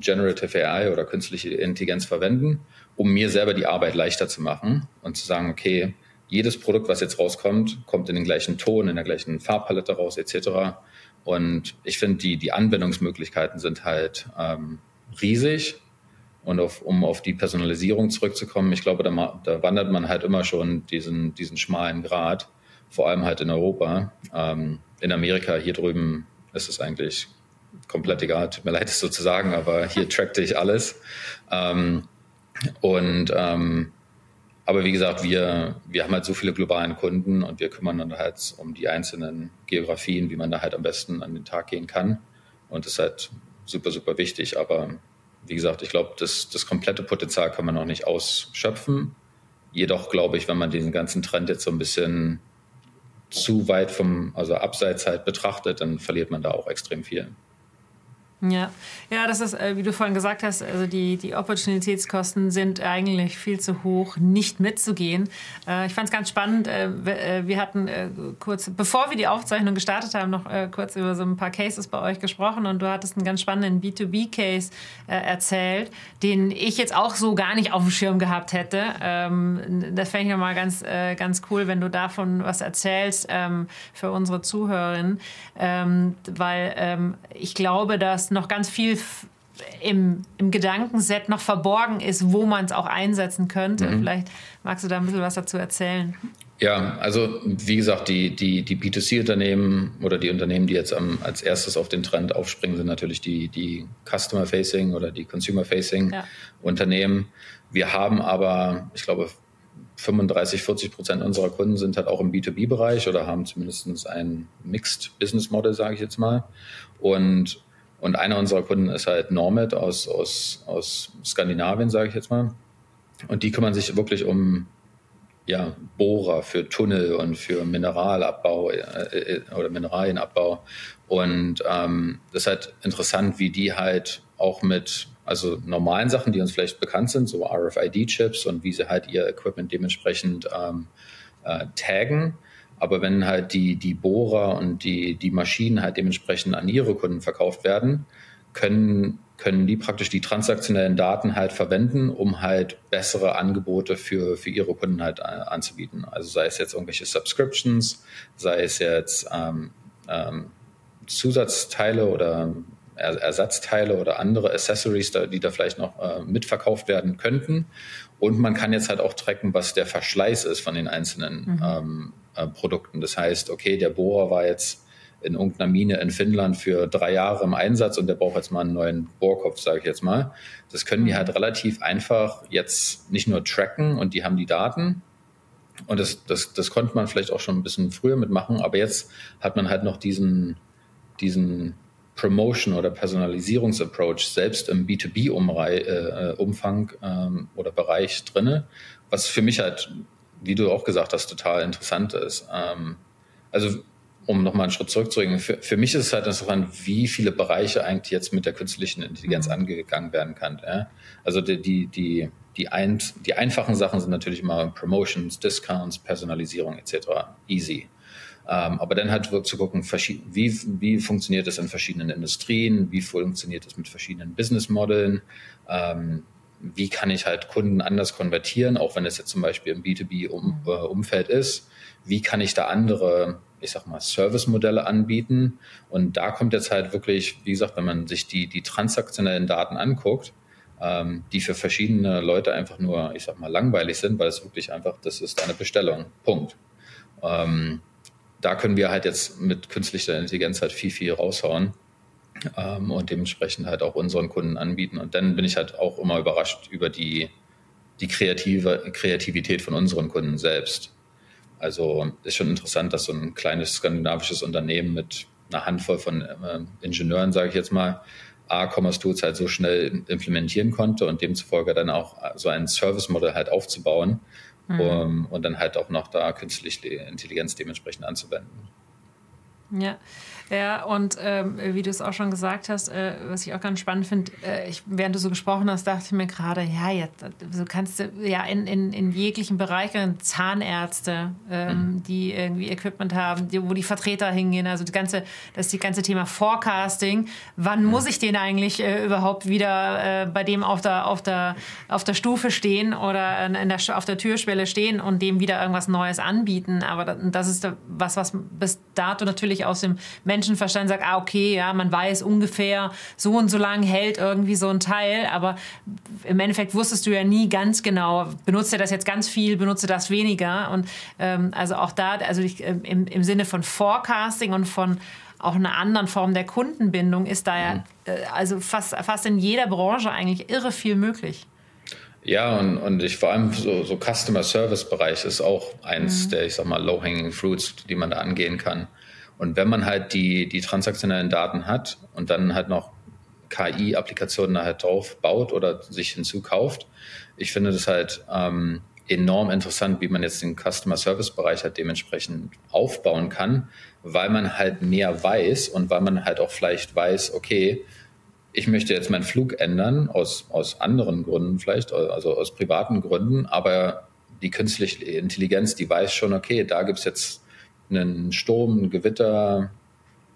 Generative AI oder künstliche Intelligenz verwenden, um mir selber die Arbeit leichter zu machen und zu sagen, okay, jedes Produkt, was jetzt rauskommt, kommt in den gleichen Ton, in der gleichen Farbpalette raus, etc. Und ich finde, die, die Anwendungsmöglichkeiten sind halt ähm, riesig. Und auf, um auf die Personalisierung zurückzukommen, ich glaube, da, da, wandert man halt immer schon diesen, diesen schmalen Grad, vor allem halt in Europa. Ähm, in Amerika, hier drüben ist es eigentlich komplett egal, tut mir leid, es so zu sagen, aber hier trackte ich alles. Ähm, und ähm, aber wie gesagt, wir, wir haben halt so viele globalen Kunden und wir kümmern dann halt um die einzelnen Geografien, wie man da halt am besten an den Tag gehen kann. Und das ist halt super, super wichtig. Aber wie gesagt, ich glaube, das, das komplette Potenzial kann man noch nicht ausschöpfen. Jedoch glaube ich, wenn man diesen ganzen Trend jetzt so ein bisschen zu weit vom, also abseits halt betrachtet, dann verliert man da auch extrem viel. Ja, ja, das ist, äh, wie du vorhin gesagt hast, also die, die Opportunitätskosten sind eigentlich viel zu hoch, nicht mitzugehen. Äh, ich fand es ganz spannend. Äh, wir hatten kurz, bevor wir die Aufzeichnung gestartet haben, noch kurz über so ein paar Cases bei euch gesprochen und du hattest einen ganz spannenden B2B-Case erzählt, den ich jetzt auch so gar nicht auf dem Schirm gehabt hätte. Ähm, das fände ich nochmal ganz, ganz cool, wenn du davon was erzählst ähm, für unsere Zuhörerinnen, ähm, weil ich glaube, dass noch ganz viel im, im Gedankenset noch verborgen ist, wo man es auch einsetzen könnte. Mhm. Vielleicht magst du da ein bisschen was dazu erzählen. Ja, also wie gesagt, die, die, die B2C-Unternehmen oder die Unternehmen, die jetzt am, als erstes auf den Trend aufspringen, sind natürlich die, die Customer-Facing oder die Consumer-Facing-Unternehmen. Ja. Wir haben aber, ich glaube, 35, 40 Prozent unserer Kunden sind halt auch im B2B-Bereich oder haben zumindest ein Mixed Business Model, sage ich jetzt mal. Und und einer unserer Kunden ist halt Normit aus, aus, aus Skandinavien, sage ich jetzt mal. und die kümmern sich wirklich um ja, Bohrer für Tunnel und für Mineralabbau äh, äh, oder Mineralienabbau. Und ähm, das ist halt interessant, wie die halt auch mit also normalen Sachen, die uns vielleicht bekannt sind, so RFID-Chips und wie sie halt ihr Equipment dementsprechend ähm, äh, taggen. Aber wenn halt die, die Bohrer und die, die Maschinen halt dementsprechend an ihre Kunden verkauft werden, können können die praktisch die transaktionellen Daten halt verwenden, um halt bessere Angebote für, für ihre Kunden halt äh, anzubieten. Also sei es jetzt irgendwelche Subscriptions, sei es jetzt ähm, ähm, Zusatzteile oder er Ersatzteile oder andere Accessories, die da vielleicht noch äh, mitverkauft werden könnten. Und man kann jetzt halt auch tracken, was der Verschleiß ist von den einzelnen mhm. ähm, äh, Produkten. Das heißt, okay, der Bohrer war jetzt in irgendeiner Mine in Finnland für drei Jahre im Einsatz und der braucht jetzt mal einen neuen Bohrkopf, sage ich jetzt mal. Das können die halt relativ einfach jetzt nicht nur tracken und die haben die Daten. Und das, das, das konnte man vielleicht auch schon ein bisschen früher mitmachen, aber jetzt hat man halt noch diesen, diesen Promotion oder Personalisierungsapproach selbst im B2B-Umfang äh, ähm, oder Bereich drinne, was für mich halt, wie du auch gesagt hast, total interessant ist. Ähm, also um nochmal einen Schritt zurückzugehen, für, für mich ist es halt interessant, wie viele Bereiche eigentlich jetzt mit der künstlichen Intelligenz mhm. angegangen werden kann. Ja? Also die, die, die, die, ein, die einfachen Sachen sind natürlich immer Promotions, Discounts, Personalisierung etc. Easy. Ähm, aber dann halt zu gucken, wie, wie funktioniert das in verschiedenen Industrien, wie funktioniert das mit verschiedenen Businessmodellen, ähm, wie kann ich halt Kunden anders konvertieren, auch wenn es jetzt zum Beispiel im B2B-Umfeld -Um, äh, ist, wie kann ich da andere ich sag mal, Service-Modelle anbieten. Und da kommt jetzt halt wirklich, wie gesagt, wenn man sich die, die transaktionellen Daten anguckt, ähm, die für verschiedene Leute einfach nur, ich sag mal, langweilig sind, weil es wirklich einfach, das ist eine Bestellung. Punkt. Ähm, da können wir halt jetzt mit künstlicher Intelligenz halt viel, viel raushauen ähm, und dementsprechend halt auch unseren Kunden anbieten. Und dann bin ich halt auch immer überrascht über die, die kreative Kreativität von unseren Kunden selbst. Also ist schon interessant, dass so ein kleines skandinavisches Unternehmen mit einer Handvoll von äh, Ingenieuren, sage ich jetzt mal, A-Commerce Tools halt so schnell implementieren konnte und demzufolge dann auch so ein Service-Modell halt aufzubauen mhm. um, und dann halt auch noch da künstliche Intelligenz dementsprechend anzuwenden. Ja, ja, und ähm, wie du es auch schon gesagt hast, äh, was ich auch ganz spannend finde, äh, während du so gesprochen hast, dachte ich mir gerade, ja, jetzt so kannst du ja in, in, in jeglichen Bereichen Zahnärzte, ähm, mhm. die irgendwie Equipment haben, die, wo die Vertreter hingehen, also die ganze, das die ganze Thema Forecasting. Wann mhm. muss ich den eigentlich äh, überhaupt wieder äh, bei dem auf der, auf, der, auf der Stufe stehen oder in der, auf der Türschwelle stehen und dem wieder irgendwas Neues anbieten? Aber das ist was, was bis dato natürlich aus dem Menschen Menschenverstand sagt, ah, okay, ja, man weiß ungefähr, so und so lang hält irgendwie so ein Teil, aber im Endeffekt wusstest du ja nie ganz genau, benutzt er das jetzt ganz viel, benutzt er das weniger und ähm, also auch da, also ich, ähm, im, im Sinne von Forecasting und von auch einer anderen Form der Kundenbindung ist da ja mhm. äh, also fast, fast in jeder Branche eigentlich irre viel möglich. Ja, und, und ich vor allem so, so Customer Service Bereich ist auch eins mhm. der, ich sag mal, low-hanging fruits, die man da angehen kann. Und wenn man halt die, die transaktionellen Daten hat und dann halt noch KI-Applikationen da halt drauf baut oder sich hinzukauft, ich finde das halt ähm, enorm interessant, wie man jetzt den Customer Service Bereich halt dementsprechend aufbauen kann, weil man halt mehr weiß und weil man halt auch vielleicht weiß, okay, ich möchte jetzt meinen Flug ändern aus, aus anderen Gründen vielleicht, also aus privaten Gründen, aber die künstliche Intelligenz, die weiß schon, okay, da gibt's jetzt einen Sturm, ein Gewitter,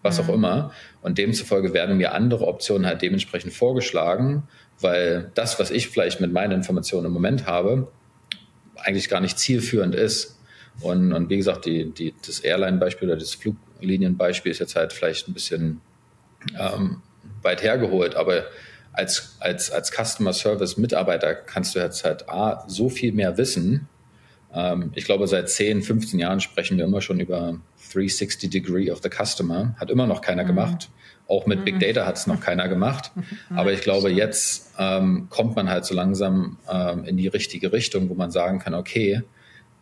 was mhm. auch immer. Und demzufolge werden mir andere Optionen halt dementsprechend vorgeschlagen, weil das, was ich vielleicht mit meinen Informationen im Moment habe, eigentlich gar nicht zielführend ist. Und, und wie gesagt, die, die, das Airline-Beispiel oder das Fluglinienbeispiel ist jetzt halt vielleicht ein bisschen ähm, weit hergeholt, aber als, als, als Customer Service Mitarbeiter kannst du jetzt halt A, so viel mehr wissen, ich glaube, seit 10, 15 Jahren sprechen wir immer schon über 360 Degree of the Customer. Hat immer noch keiner mhm. gemacht. Auch mit mhm. Big Data hat es noch keiner gemacht. Aber ich glaube, jetzt ähm, kommt man halt so langsam ähm, in die richtige Richtung, wo man sagen kann, okay,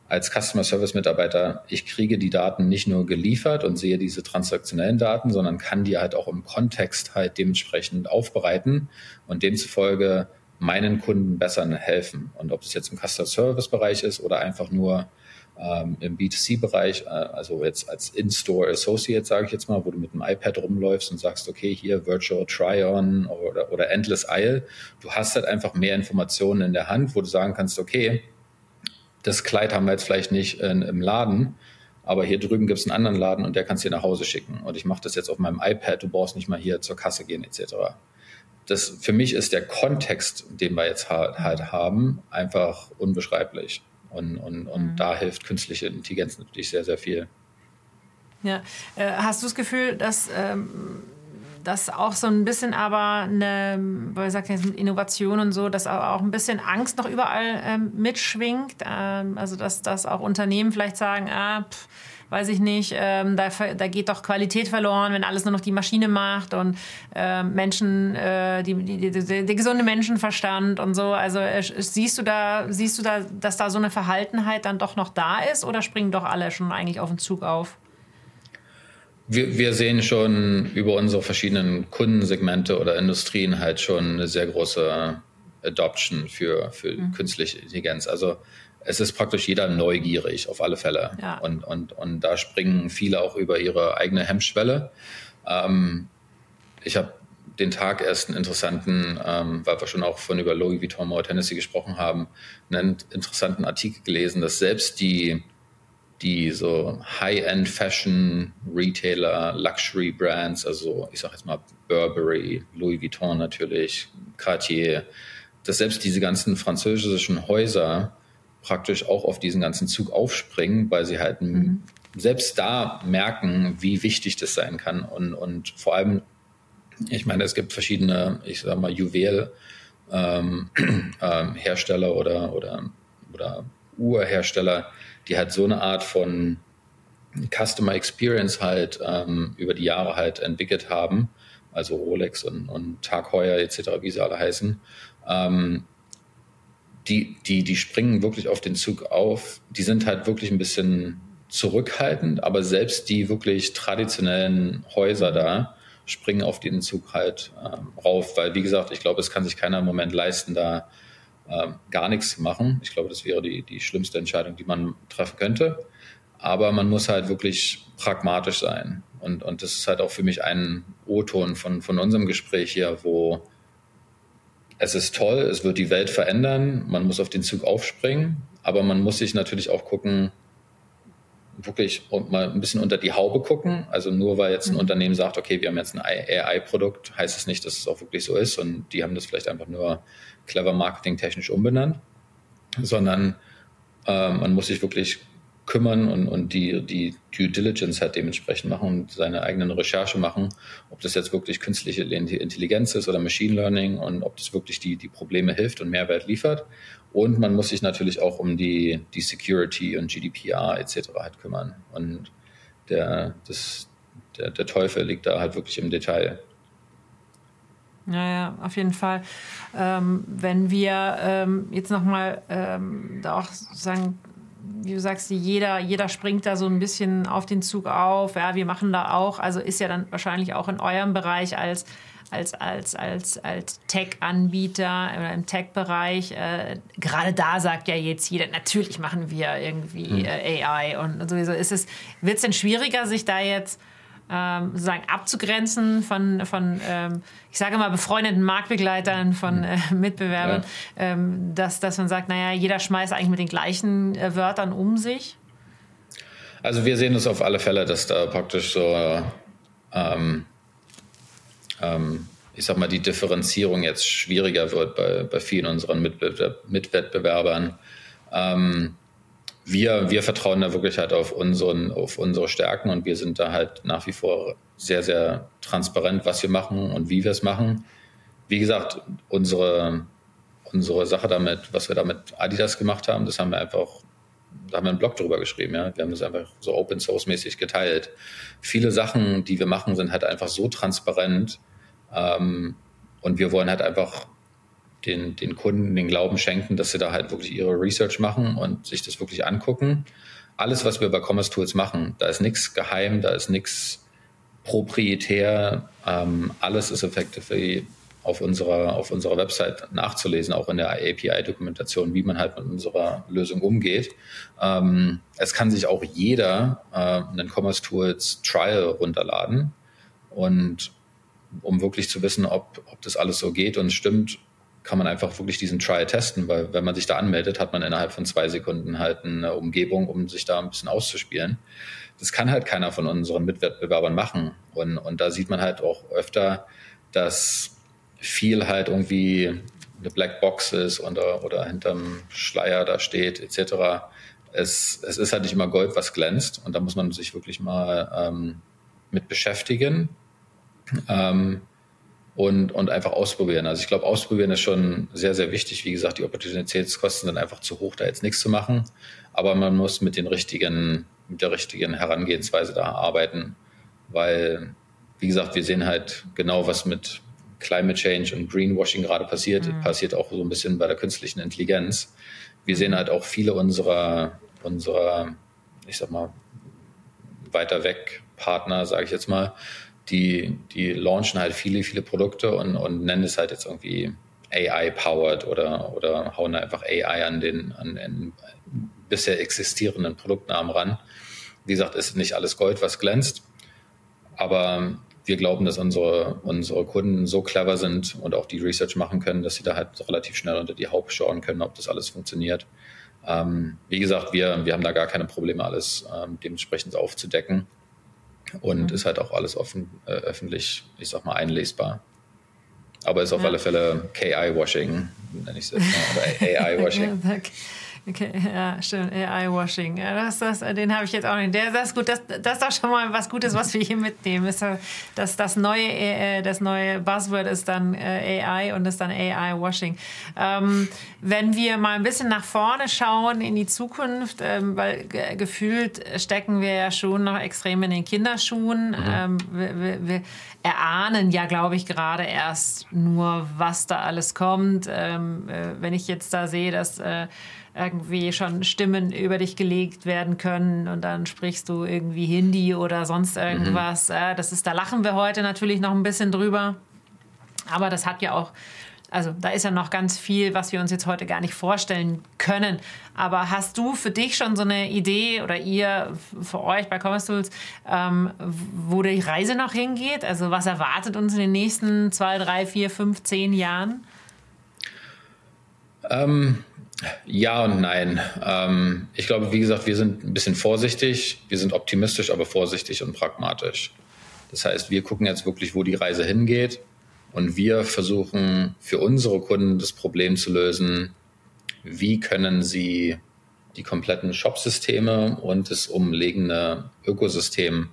als Customer Service Mitarbeiter, ich kriege die Daten nicht nur geliefert und sehe diese transaktionellen Daten, sondern kann die halt auch im Kontext halt dementsprechend aufbereiten und demzufolge meinen Kunden besser helfen. Und ob es jetzt im Customer Service Bereich ist oder einfach nur ähm, im B2C-Bereich, äh, also jetzt als In-Store Associate, sage ich jetzt mal, wo du mit dem iPad rumläufst und sagst, okay, hier Virtual Try-On oder, oder Endless Aisle. Du hast halt einfach mehr Informationen in der Hand, wo du sagen kannst, okay, das Kleid haben wir jetzt vielleicht nicht in, im Laden, aber hier drüben gibt es einen anderen Laden und der kannst du dir nach Hause schicken. Und ich mache das jetzt auf meinem iPad, du brauchst nicht mal hier zur Kasse gehen etc. Das, für mich ist der Kontext, den wir jetzt halt haben, einfach unbeschreiblich. Und, und, und mhm. da hilft künstliche Intelligenz natürlich sehr, sehr viel. Ja, äh, hast du das Gefühl, dass ähm, das auch so ein bisschen aber eine, weil sagt jetzt Innovation und so, dass auch ein bisschen Angst noch überall ähm, mitschwingt? Ähm, also dass, dass auch Unternehmen vielleicht sagen, ah, pff, weiß ich nicht, ähm, da, da geht doch Qualität verloren, wenn alles nur noch die Maschine macht und äh, Menschen, äh, die, die, die, der gesunde Menschenverstand und so. Also äh, siehst du da, siehst du da, dass da so eine Verhaltenheit dann doch noch da ist oder springen doch alle schon eigentlich auf den Zug auf? Wir, wir sehen schon über unsere verschiedenen Kundensegmente oder Industrien halt schon eine sehr große Adoption für, für mhm. künstliche Intelligenz. Also es ist praktisch jeder neugierig, auf alle Fälle. Ja. Und, und, und da springen viele auch über ihre eigene Hemmschwelle. Ähm, ich habe den Tag erst einen interessanten, ähm, weil wir schon auch von über Louis Vuitton More Tennessee gesprochen haben, einen interessanten Artikel gelesen, dass selbst die, die so High-End Fashion Retailer, Luxury Brands, also ich sage jetzt mal Burberry, Louis Vuitton natürlich, Cartier, dass selbst diese ganzen französischen Häuser praktisch auch auf diesen ganzen Zug aufspringen, weil sie halt mhm. selbst da merken, wie wichtig das sein kann. Und, und vor allem, ich meine, es gibt verschiedene, ich sag mal, Juwel ähm, ähm, Hersteller oder, oder, oder Uhrhersteller, die halt so eine Art von Customer Experience halt ähm, über die Jahre halt entwickelt haben, also Rolex und, und Tag Heuer etc., wie sie alle heißen, ähm, die, die, die springen wirklich auf den Zug auf. Die sind halt wirklich ein bisschen zurückhaltend, aber selbst die wirklich traditionellen Häuser da springen auf den Zug halt ähm, rauf, weil wie gesagt, ich glaube, es kann sich keiner im Moment leisten, da ähm, gar nichts zu machen. Ich glaube, das wäre die, die schlimmste Entscheidung, die man treffen könnte. Aber man muss halt wirklich pragmatisch sein. Und, und das ist halt auch für mich ein O-Ton von, von unserem Gespräch hier, wo es ist toll, es wird die Welt verändern, man muss auf den Zug aufspringen, aber man muss sich natürlich auch gucken, wirklich mal ein bisschen unter die Haube gucken. Also nur weil jetzt ein mhm. Unternehmen sagt, okay, wir haben jetzt ein AI-Produkt, heißt es nicht, dass es auch wirklich so ist und die haben das vielleicht einfach nur clever marketingtechnisch umbenannt, sondern äh, man muss sich wirklich kümmern und, und die, die Due Diligence halt dementsprechend machen und seine eigenen Recherche machen, ob das jetzt wirklich künstliche Intelligenz ist oder Machine Learning und ob das wirklich die, die Probleme hilft und Mehrwert liefert. Und man muss sich natürlich auch um die, die Security und GDPR etc. halt kümmern. Und der, das, der, der Teufel liegt da halt wirklich im Detail. Ja, ja, auf jeden Fall. Ähm, wenn wir ähm, jetzt nochmal ähm, da auch sagen, wie du sagst, jeder, jeder springt da so ein bisschen auf den Zug auf. Ja, wir machen da auch. Also ist ja dann wahrscheinlich auch in eurem Bereich als als, als, als, als Tech-Anbieter oder im Tech-Bereich, äh, gerade da sagt ja jetzt jeder, natürlich machen wir irgendwie hm. äh, AI und sowieso ist es, wird es denn schwieriger, sich da jetzt ähm, sozusagen abzugrenzen von, von ähm, ich sage mal, befreundeten Marktbegleitern, von äh, Mitbewerbern, ja. ähm, dass, dass man sagt, naja, jeder schmeißt eigentlich mit den gleichen äh, Wörtern um sich? Also wir sehen es auf alle Fälle, dass da praktisch so, ähm, ähm, ich sag mal, die Differenzierung jetzt schwieriger wird bei, bei vielen unseren Mitwettbewerbern. Ähm, wir, wir vertrauen da wirklich halt auf, unseren, auf unsere Stärken und wir sind da halt nach wie vor sehr, sehr transparent, was wir machen und wie wir es machen. Wie gesagt, unsere, unsere Sache damit, was wir da mit Adidas gemacht haben, das haben wir einfach, da haben wir einen Blog drüber geschrieben, ja. Wir haben das einfach so Open Source mäßig geteilt. Viele Sachen, die wir machen, sind halt einfach so transparent, ähm, und wir wollen halt einfach den, den Kunden den Glauben schenken, dass sie da halt wirklich ihre Research machen und sich das wirklich angucken. Alles, was wir bei Commerce Tools machen, da ist nichts geheim, da ist nichts proprietär, ähm, alles ist effektiv auf unserer, auf unserer Website nachzulesen, auch in der API-Dokumentation, wie man halt mit unserer Lösung umgeht. Ähm, es kann sich auch jeder äh, einen Commerce Tools Trial runterladen und um wirklich zu wissen, ob, ob das alles so geht und stimmt, kann man einfach wirklich diesen Trial testen, weil wenn man sich da anmeldet, hat man innerhalb von zwei Sekunden halt eine Umgebung, um sich da ein bisschen auszuspielen. Das kann halt keiner von unseren Mitwettbewerbern machen. Und, und da sieht man halt auch öfter, dass viel halt irgendwie eine Blackbox ist oder, oder hinterm Schleier da steht, etc. Es, es ist halt nicht immer Gold, was glänzt. Und da muss man sich wirklich mal ähm, mit beschäftigen. Ähm, und, und einfach ausprobieren. Also ich glaube, ausprobieren ist schon sehr, sehr wichtig. Wie gesagt, die Opportunitätskosten sind einfach zu hoch, da jetzt nichts zu machen. Aber man muss mit den richtigen, mit der richtigen Herangehensweise da arbeiten, weil, wie gesagt, wir sehen halt genau, was mit Climate Change und Greenwashing gerade passiert. Mhm. Passiert auch so ein bisschen bei der künstlichen Intelligenz. Wir sehen halt auch viele unserer, unserer, ich sag mal, weiter weg Partner, sage ich jetzt mal, die, die launchen halt viele, viele Produkte und, und nennen es halt jetzt irgendwie AI-powered oder, oder hauen einfach AI an den, an den bisher existierenden Produktnamen ran. Wie gesagt, ist nicht alles Gold, was glänzt, aber wir glauben, dass unsere, unsere Kunden so clever sind und auch die Research machen können, dass sie da halt relativ schnell unter die Haube schauen können, ob das alles funktioniert. Ähm, wie gesagt, wir, wir haben da gar keine Probleme, alles ähm, dementsprechend aufzudecken und mhm. ist halt auch alles offen, äh, öffentlich, ich sag mal, einlesbar. Aber ist auf ja. alle Fälle KI-Washing, nenne ich es jetzt mal, oder AI-Washing. Okay, ja, stimmt. AI-Washing. Ja, das, das, den habe ich jetzt auch nicht. Der, das ist gut. Das, das ist doch schon mal was Gutes, was wir hier mitnehmen. Ist, dass das neue, äh, das neue Buzzword ist dann äh, AI und ist dann AI-Washing. Ähm, wenn wir mal ein bisschen nach vorne schauen in die Zukunft, ähm, weil gefühlt stecken wir ja schon noch extrem in den Kinderschuhen. Mhm. Ähm, wir, wir, wir, erahnen ja, glaube ich, gerade erst nur, was da alles kommt. Ähm, äh, wenn ich jetzt da sehe, dass äh, irgendwie schon Stimmen über dich gelegt werden können und dann sprichst du irgendwie Hindi oder sonst mhm. irgendwas. Mhm. Das ist, da lachen wir heute natürlich noch ein bisschen drüber. Aber das hat ja auch, also da ist ja noch ganz viel, was wir uns jetzt heute gar nicht vorstellen können. Aber hast du für dich schon so eine Idee oder ihr für euch bei Commerce Tools, ähm, wo die Reise noch hingeht? Also was erwartet uns in den nächsten zwei, drei, vier, fünf, zehn Jahren? Ähm, ja und nein. Ähm, ich glaube, wie gesagt, wir sind ein bisschen vorsichtig. Wir sind optimistisch, aber vorsichtig und pragmatisch. Das heißt, wir gucken jetzt wirklich, wo die Reise hingeht. Und wir versuchen für unsere Kunden das Problem zu lösen, wie können sie die kompletten Shop-Systeme und das umliegende Ökosystem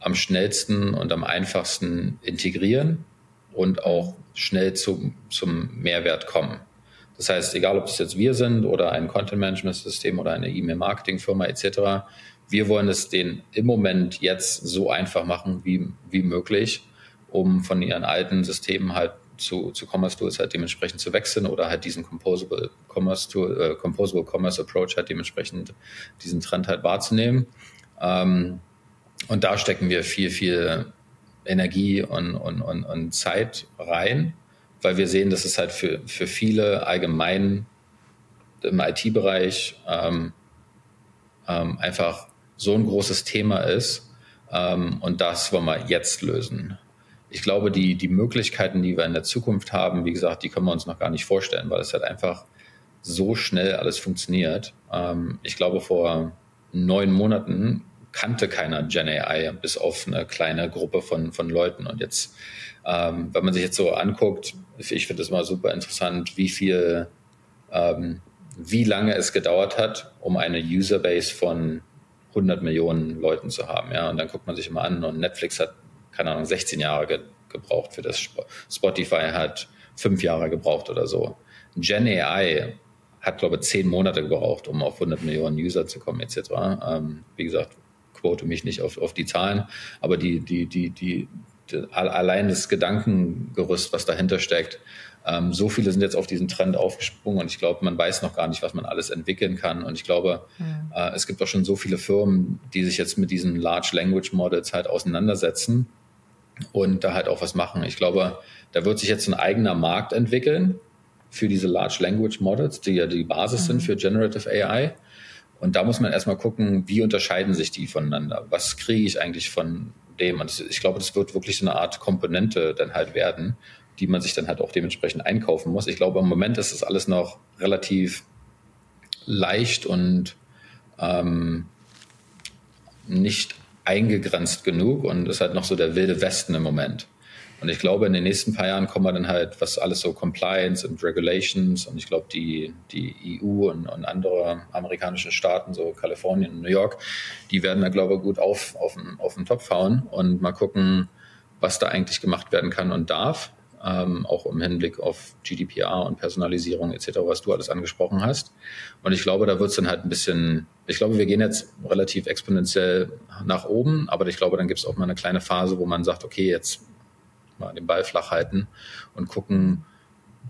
am schnellsten und am einfachsten integrieren und auch schnell zum, zum Mehrwert kommen. Das heißt, egal ob es jetzt wir sind oder ein Content-Management-System oder eine E-Mail-Marketing-Firma etc., wir wollen es denen im Moment jetzt so einfach machen wie, wie möglich, um von ihren alten Systemen halt zu, zu Commerce Tools halt dementsprechend zu wechseln oder halt diesen Composable Commerce Tool, äh, Composable Commerce Approach halt dementsprechend diesen Trend halt wahrzunehmen. Ähm, und da stecken wir viel, viel Energie und, und, und, und Zeit rein weil wir sehen, dass es halt für, für viele allgemein im IT-Bereich ähm, ähm, einfach so ein großes Thema ist. Ähm, und das wollen wir jetzt lösen. Ich glaube, die, die Möglichkeiten, die wir in der Zukunft haben, wie gesagt, die können wir uns noch gar nicht vorstellen, weil es halt einfach so schnell alles funktioniert. Ähm, ich glaube, vor neun Monaten kannte keiner Gen AI, bis auf eine kleine Gruppe von, von Leuten. Und jetzt ähm, wenn man sich jetzt so anguckt, ich finde es mal super interessant, wie viel, ähm, wie lange es gedauert hat, um eine Userbase von 100 Millionen Leuten zu haben. Ja, und dann guckt man sich immer an und Netflix hat, keine Ahnung, 16 Jahre ge gebraucht für das. Spotify hat fünf Jahre gebraucht oder so. Gen AI hat, glaube ich, zehn Monate gebraucht, um auf 100 Millionen User zu kommen, etc. Ähm, wie gesagt, quote mich nicht auf, auf die Zahlen, aber die, die, die, die, allein das Gedankengerüst, was dahinter steckt. Ähm, so viele sind jetzt auf diesen Trend aufgesprungen und ich glaube, man weiß noch gar nicht, was man alles entwickeln kann. Und ich glaube, ja. äh, es gibt auch schon so viele Firmen, die sich jetzt mit diesen Large Language Models halt auseinandersetzen. und da halt auch was machen. Ich glaube, da wird sich jetzt ein eigener Markt entwickeln für diese Large Language Models, die ja die Basis mhm. sind für Generative AI. Und da muss man erstmal gucken, wie unterscheiden sich die voneinander? Was kriege ich eigentlich von dem? Und ich glaube, das wird wirklich so eine Art Komponente dann halt werden, die man sich dann halt auch dementsprechend einkaufen muss. Ich glaube, im Moment ist das alles noch relativ leicht und ähm, nicht eingegrenzt genug und ist halt noch so der wilde Westen im Moment. Und ich glaube, in den nächsten paar Jahren kommen wir dann halt, was alles so Compliance und Regulations und ich glaube, die, die EU und, und andere amerikanische Staaten, so Kalifornien und New York, die werden da, glaube ich, gut auf, auf, den, auf den Topf hauen und mal gucken, was da eigentlich gemacht werden kann und darf ähm, auch im Hinblick auf GDPR und Personalisierung etc., was du alles angesprochen hast. Und ich glaube, da wird es dann halt ein bisschen, ich glaube, wir gehen jetzt relativ exponentiell nach oben, aber ich glaube, dann gibt es auch mal eine kleine Phase, wo man sagt, okay, jetzt mal den Ball flach halten und gucken,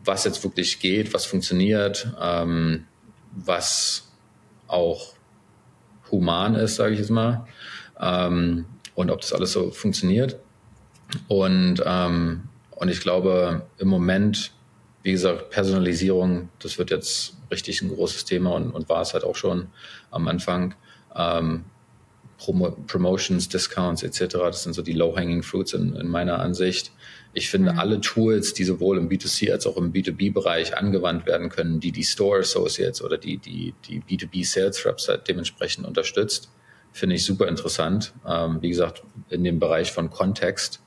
was jetzt wirklich geht, was funktioniert, ähm, was auch human ist, sage ich jetzt mal, ähm, und ob das alles so funktioniert. Und ähm, und ich glaube, im Moment, wie gesagt, Personalisierung, das wird jetzt richtig ein großes Thema und, und war es halt auch schon am Anfang. Ähm, Promo Promotions, Discounts etc., das sind so die low-hanging fruits in, in meiner Ansicht. Ich finde mhm. alle Tools, die sowohl im B2C als auch im B2B-Bereich angewandt werden können, die die Store Associates oder die, die, die B2B Sales Reps halt dementsprechend unterstützt, finde ich super interessant. Ähm, wie gesagt, in dem Bereich von Kontext.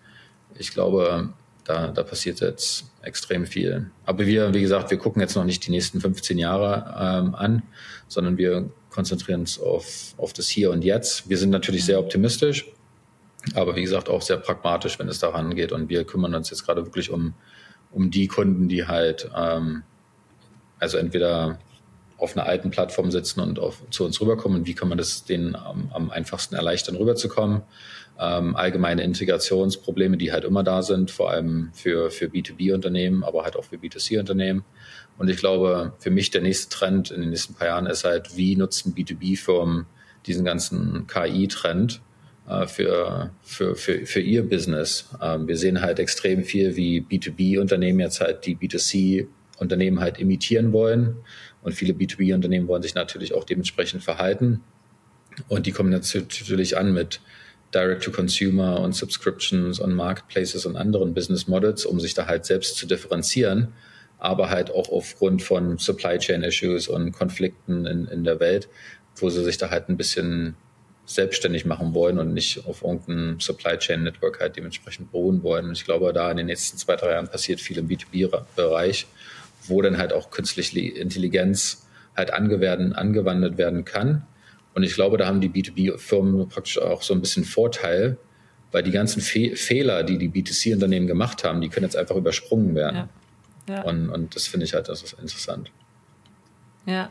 Ich glaube, da, da passiert jetzt extrem viel. Aber wir, wie gesagt, wir gucken jetzt noch nicht die nächsten 15 Jahre ähm, an, sondern wir konzentrieren uns auf, auf das Hier und Jetzt. Wir sind natürlich sehr optimistisch, aber wie gesagt auch sehr pragmatisch, wenn es daran geht. Und wir kümmern uns jetzt gerade wirklich um, um die Kunden, die halt ähm, also entweder auf einer alten Plattform sitzen und auf, zu uns rüberkommen. Wie kann man das denen am, am einfachsten erleichtern, rüberzukommen? Ähm, allgemeine Integrationsprobleme, die halt immer da sind, vor allem für, für B2B-Unternehmen, aber halt auch für B2C-Unternehmen. Und ich glaube, für mich der nächste Trend in den nächsten paar Jahren ist halt, wie nutzen B2B-Firmen diesen ganzen KI-Trend äh, für, für, für, für ihr Business. Ähm, wir sehen halt extrem viel, wie B2B-Unternehmen jetzt halt die B2C-Unternehmen halt imitieren wollen. Und viele B2B-Unternehmen wollen sich natürlich auch dementsprechend verhalten. Und die kommen natürlich an mit Direct-to-Consumer und Subscriptions und Marketplaces und anderen Business Models, um sich da halt selbst zu differenzieren, aber halt auch aufgrund von Supply Chain Issues und Konflikten in, in der Welt, wo sie sich da halt ein bisschen selbstständig machen wollen und nicht auf irgendeinem Supply Chain Network halt dementsprechend beruhen wollen. Ich glaube, da in den nächsten zwei, drei Jahren passiert viel im B2B-Bereich, wo dann halt auch künstliche Intelligenz halt angewandt werden kann und ich glaube, da haben die B2B-Firmen praktisch auch so ein bisschen Vorteil, weil die ganzen Fe Fehler, die die B2C-Unternehmen gemacht haben, die können jetzt einfach übersprungen werden. Ja. Ja. Und, und das finde ich halt das ist interessant. Ja,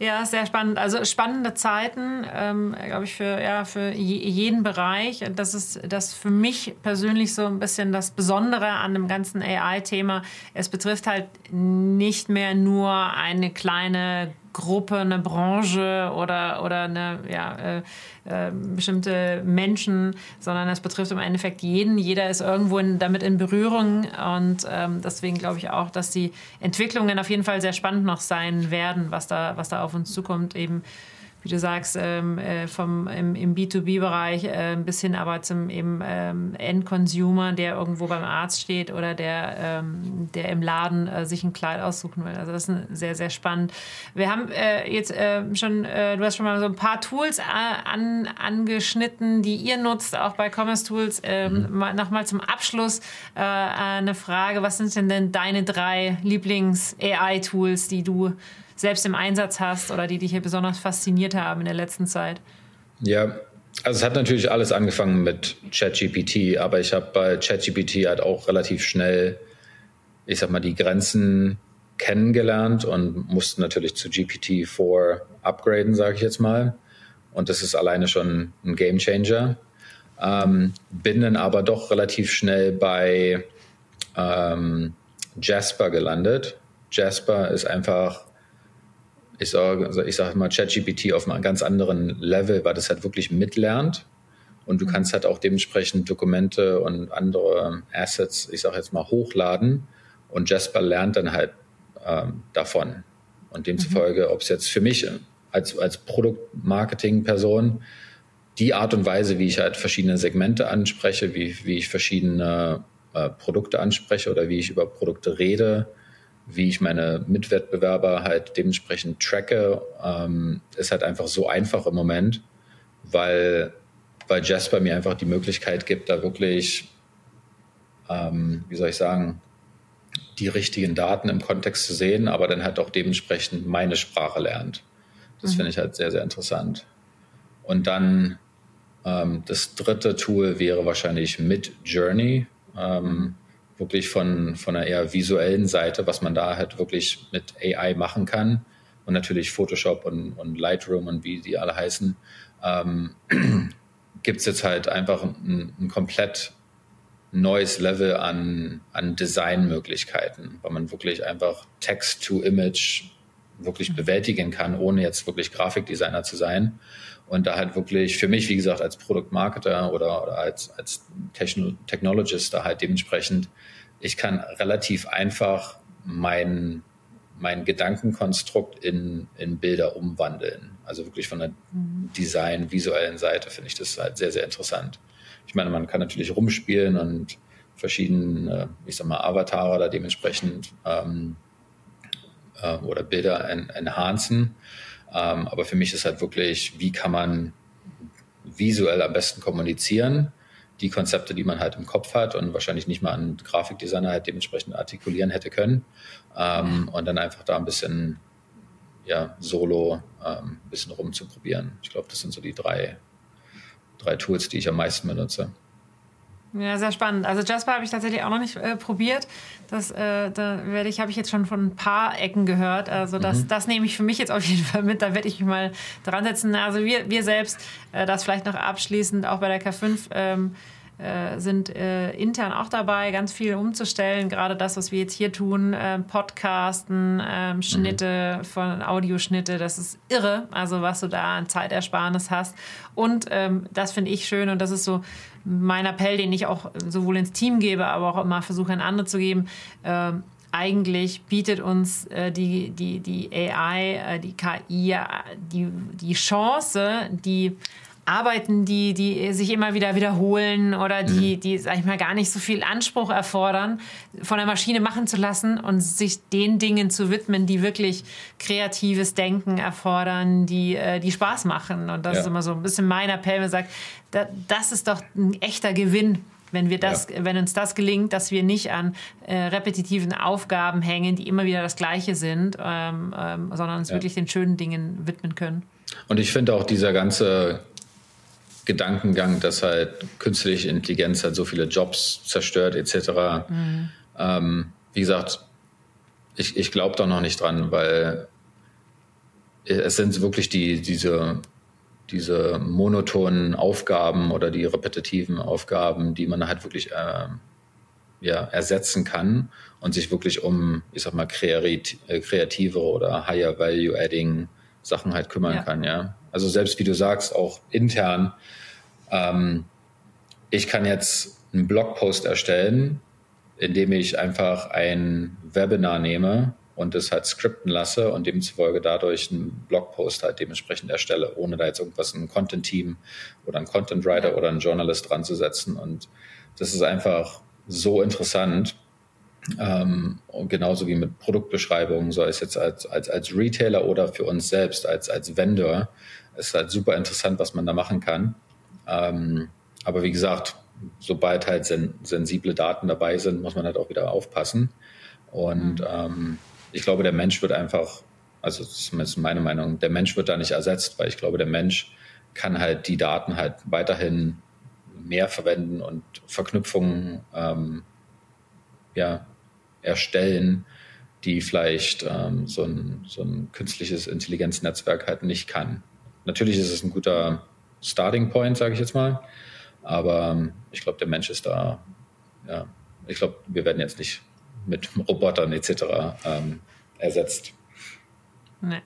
ja, sehr spannend. Also spannende Zeiten, ähm, glaube ich, für, ja, für jeden Bereich. Das ist das für mich persönlich so ein bisschen das Besondere an dem ganzen AI-Thema. Es betrifft halt nicht mehr nur eine kleine Gruppe, eine Branche oder, oder eine, ja, äh, äh, bestimmte Menschen, sondern es betrifft im Endeffekt jeden. Jeder ist irgendwo in, damit in Berührung und ähm, deswegen glaube ich auch, dass die Entwicklungen auf jeden Fall sehr spannend noch sein werden, was da, was da auf uns zukommt, eben wie du sagst, ähm, äh, vom, im, im B2B-Bereich äh, bis hin aber zum eben, ähm, Endconsumer, der irgendwo beim Arzt steht oder der, ähm, der im Laden äh, sich ein Kleid aussuchen will. Also das ist sehr, sehr spannend. Wir haben äh, jetzt äh, schon, äh, du hast schon mal so ein paar Tools an, angeschnitten, die ihr nutzt, auch bei Commerce Tools. Ähm, mhm. Nochmal zum Abschluss eine Frage, was sind denn, denn deine drei Lieblings-AI-Tools, die du selbst im Einsatz hast oder die dich hier besonders fasziniert haben in der letzten Zeit? Ja, also es hat natürlich alles angefangen mit ChatGPT, aber ich habe bei ChatGPT halt auch relativ schnell, ich sag mal, die Grenzen kennengelernt und musste natürlich zu GPT-4 upgraden, sage ich jetzt mal. Und das ist alleine schon ein Game Changer. Ähm, bin dann aber doch relativ schnell bei ähm, Jasper gelandet. Jasper ist einfach ich sage also ich sag mal ChatGPT auf einem ganz anderen Level, weil das halt wirklich mitlernt Und du mhm. kannst halt auch dementsprechend Dokumente und andere Assets, ich sage jetzt mal, hochladen. Und Jasper lernt dann halt ähm, davon. Und demzufolge, mhm. ob es jetzt für mich als, als Produktmarketing-Person die Art und Weise, wie ich halt verschiedene Segmente anspreche, wie, wie ich verschiedene äh, Produkte anspreche oder wie ich über Produkte rede, wie ich meine Mitwettbewerber halt dementsprechend tracke, ähm, ist halt einfach so einfach im Moment, weil, weil Jasper mir einfach die Möglichkeit gibt, da wirklich, ähm, wie soll ich sagen, die richtigen Daten im Kontext zu sehen, aber dann halt auch dementsprechend meine Sprache lernt. Das mhm. finde ich halt sehr, sehr interessant. Und dann ähm, das dritte Tool wäre wahrscheinlich Mid Journey. Ähm, wirklich von, von einer eher visuellen Seite, was man da halt wirklich mit AI machen kann. Und natürlich Photoshop und, und Lightroom und wie die alle heißen. Ähm, Gibt es jetzt halt einfach ein, ein komplett neues Level an, an Designmöglichkeiten, weil man wirklich einfach Text to Image wirklich bewältigen kann, ohne jetzt wirklich Grafikdesigner zu sein. Und da halt wirklich für mich, wie gesagt, als Produktmarketer oder, oder als, als Techno Technologist da halt dementsprechend, ich kann relativ einfach mein, mein Gedankenkonstrukt in, in Bilder umwandeln. Also wirklich von der mhm. Design, visuellen Seite finde ich das halt sehr, sehr interessant. Ich meine, man kann natürlich rumspielen und verschiedene, ich sag mal, Avatare da dementsprechend ähm, äh, oder Bilder en enhancen. Ähm, aber für mich ist halt wirklich, wie kann man visuell am besten kommunizieren, die Konzepte, die man halt im Kopf hat und wahrscheinlich nicht mal ein Grafikdesigner halt dementsprechend artikulieren hätte können. Ähm, und dann einfach da ein bisschen ja, solo ähm, ein bisschen rumzuprobieren. Ich glaube, das sind so die drei, drei Tools, die ich am meisten benutze. Ja, sehr spannend. Also Jasper habe ich tatsächlich auch noch nicht äh, probiert. Das äh, da werde ich, habe ich jetzt schon von ein paar Ecken gehört. Also das, mhm. das nehme ich für mich jetzt auf jeden Fall mit. Da werde ich mich mal dran setzen. Also wir, wir selbst, äh, das vielleicht noch abschließend auch bei der K5. Ähm, äh, sind äh, intern auch dabei, ganz viel umzustellen. Gerade das, was wir jetzt hier tun, äh, Podcasten, ähm, Schnitte mhm. von Audioschnitte, das ist irre. Also was du da an Zeitersparnis hast. Und ähm, das finde ich schön und das ist so mein Appell, den ich auch sowohl ins Team gebe, aber auch immer versuche, an andere zu geben. Ähm, eigentlich bietet uns äh, die, die, die AI, äh, die KI, die, die Chance, die Arbeiten, die, die sich immer wieder wiederholen oder die, mhm. die, sag ich mal, gar nicht so viel Anspruch erfordern, von der Maschine machen zu lassen und sich den Dingen zu widmen, die wirklich kreatives Denken erfordern, die, äh, die Spaß machen. Und das ja. ist immer so ein bisschen mein Appell, man sagt, da, das ist doch ein echter Gewinn wenn wir das, ja. wenn uns das gelingt, dass wir nicht an äh, repetitiven Aufgaben hängen, die immer wieder das Gleiche sind, ähm, ähm, sondern uns ja. wirklich den schönen Dingen widmen können. Und ich finde auch dieser ganze Gedankengang, dass halt künstliche Intelligenz halt so viele Jobs zerstört etc. Mhm. Ähm, wie gesagt, ich, ich glaube da noch nicht dran, weil es sind wirklich die, diese, diese monotonen Aufgaben oder die repetitiven Aufgaben, die man halt wirklich äh, ja, ersetzen kann und sich wirklich um, ich sag mal, äh, kreative oder higher value adding Sachen halt kümmern ja. kann, ja. Also selbst wie du sagst, auch intern. Ähm, ich kann jetzt einen Blogpost erstellen, indem ich einfach ein Webinar nehme und es halt skripten lasse und demzufolge dadurch einen Blogpost halt dementsprechend erstelle, ohne da jetzt irgendwas ein Content-Team oder ein Content-Writer oder ein Journalist dran zu setzen. Und das ist einfach so interessant. Ähm, und genauso wie mit Produktbeschreibungen, sei es jetzt als, als, als Retailer oder für uns selbst als, als Vendor, ist halt super interessant, was man da machen kann. Ähm, aber wie gesagt, sobald halt sen sensible Daten dabei sind, muss man halt auch wieder aufpassen. Und mhm. ähm, ich glaube, der Mensch wird einfach, also zumindest meine Meinung, der Mensch wird da nicht ersetzt, weil ich glaube, der Mensch kann halt die Daten halt weiterhin mehr verwenden und Verknüpfungen ähm, ja, erstellen, die vielleicht ähm, so, ein, so ein künstliches Intelligenznetzwerk halt nicht kann. Natürlich ist es ein guter Starting Point, sage ich jetzt mal. Aber ähm, ich glaube, der Mensch ist da, ja, ich glaube, wir werden jetzt nicht mit Robotern etc. Ähm, ersetzt. Nee.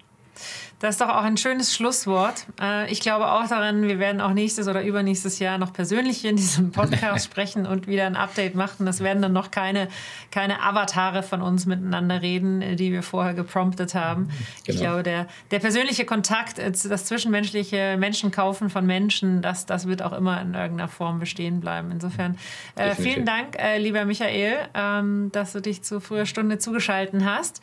Das ist doch auch ein schönes Schlusswort. Äh, ich glaube auch daran, wir werden auch nächstes oder übernächstes Jahr noch persönlich in diesem Podcast sprechen und wieder ein Update machen. Das werden dann noch keine, keine Avatare von uns miteinander reden, die wir vorher gepromptet haben. Genau. Ich glaube, der, der persönliche Kontakt, das zwischenmenschliche Menschenkaufen von Menschen, das, das wird auch immer in irgendeiner Form bestehen bleiben. Insofern äh, vielen Dank, äh, lieber Michael, ähm, dass du dich zu früher Stunde zugeschaltet hast.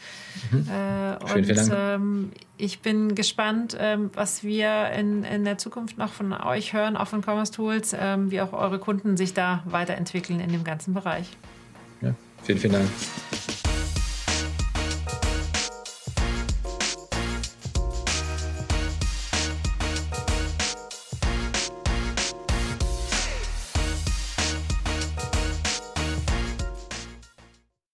Mhm. Äh, vielen, vielen Dank. Ähm, ich bin gespannt, ähm, was wir in, in der Zukunft noch von euch hören, auch von Commerce Tools, ähm, wie auch eure Kunden sich da weiterentwickeln in dem ganzen Bereich. Ja, vielen, vielen Dank.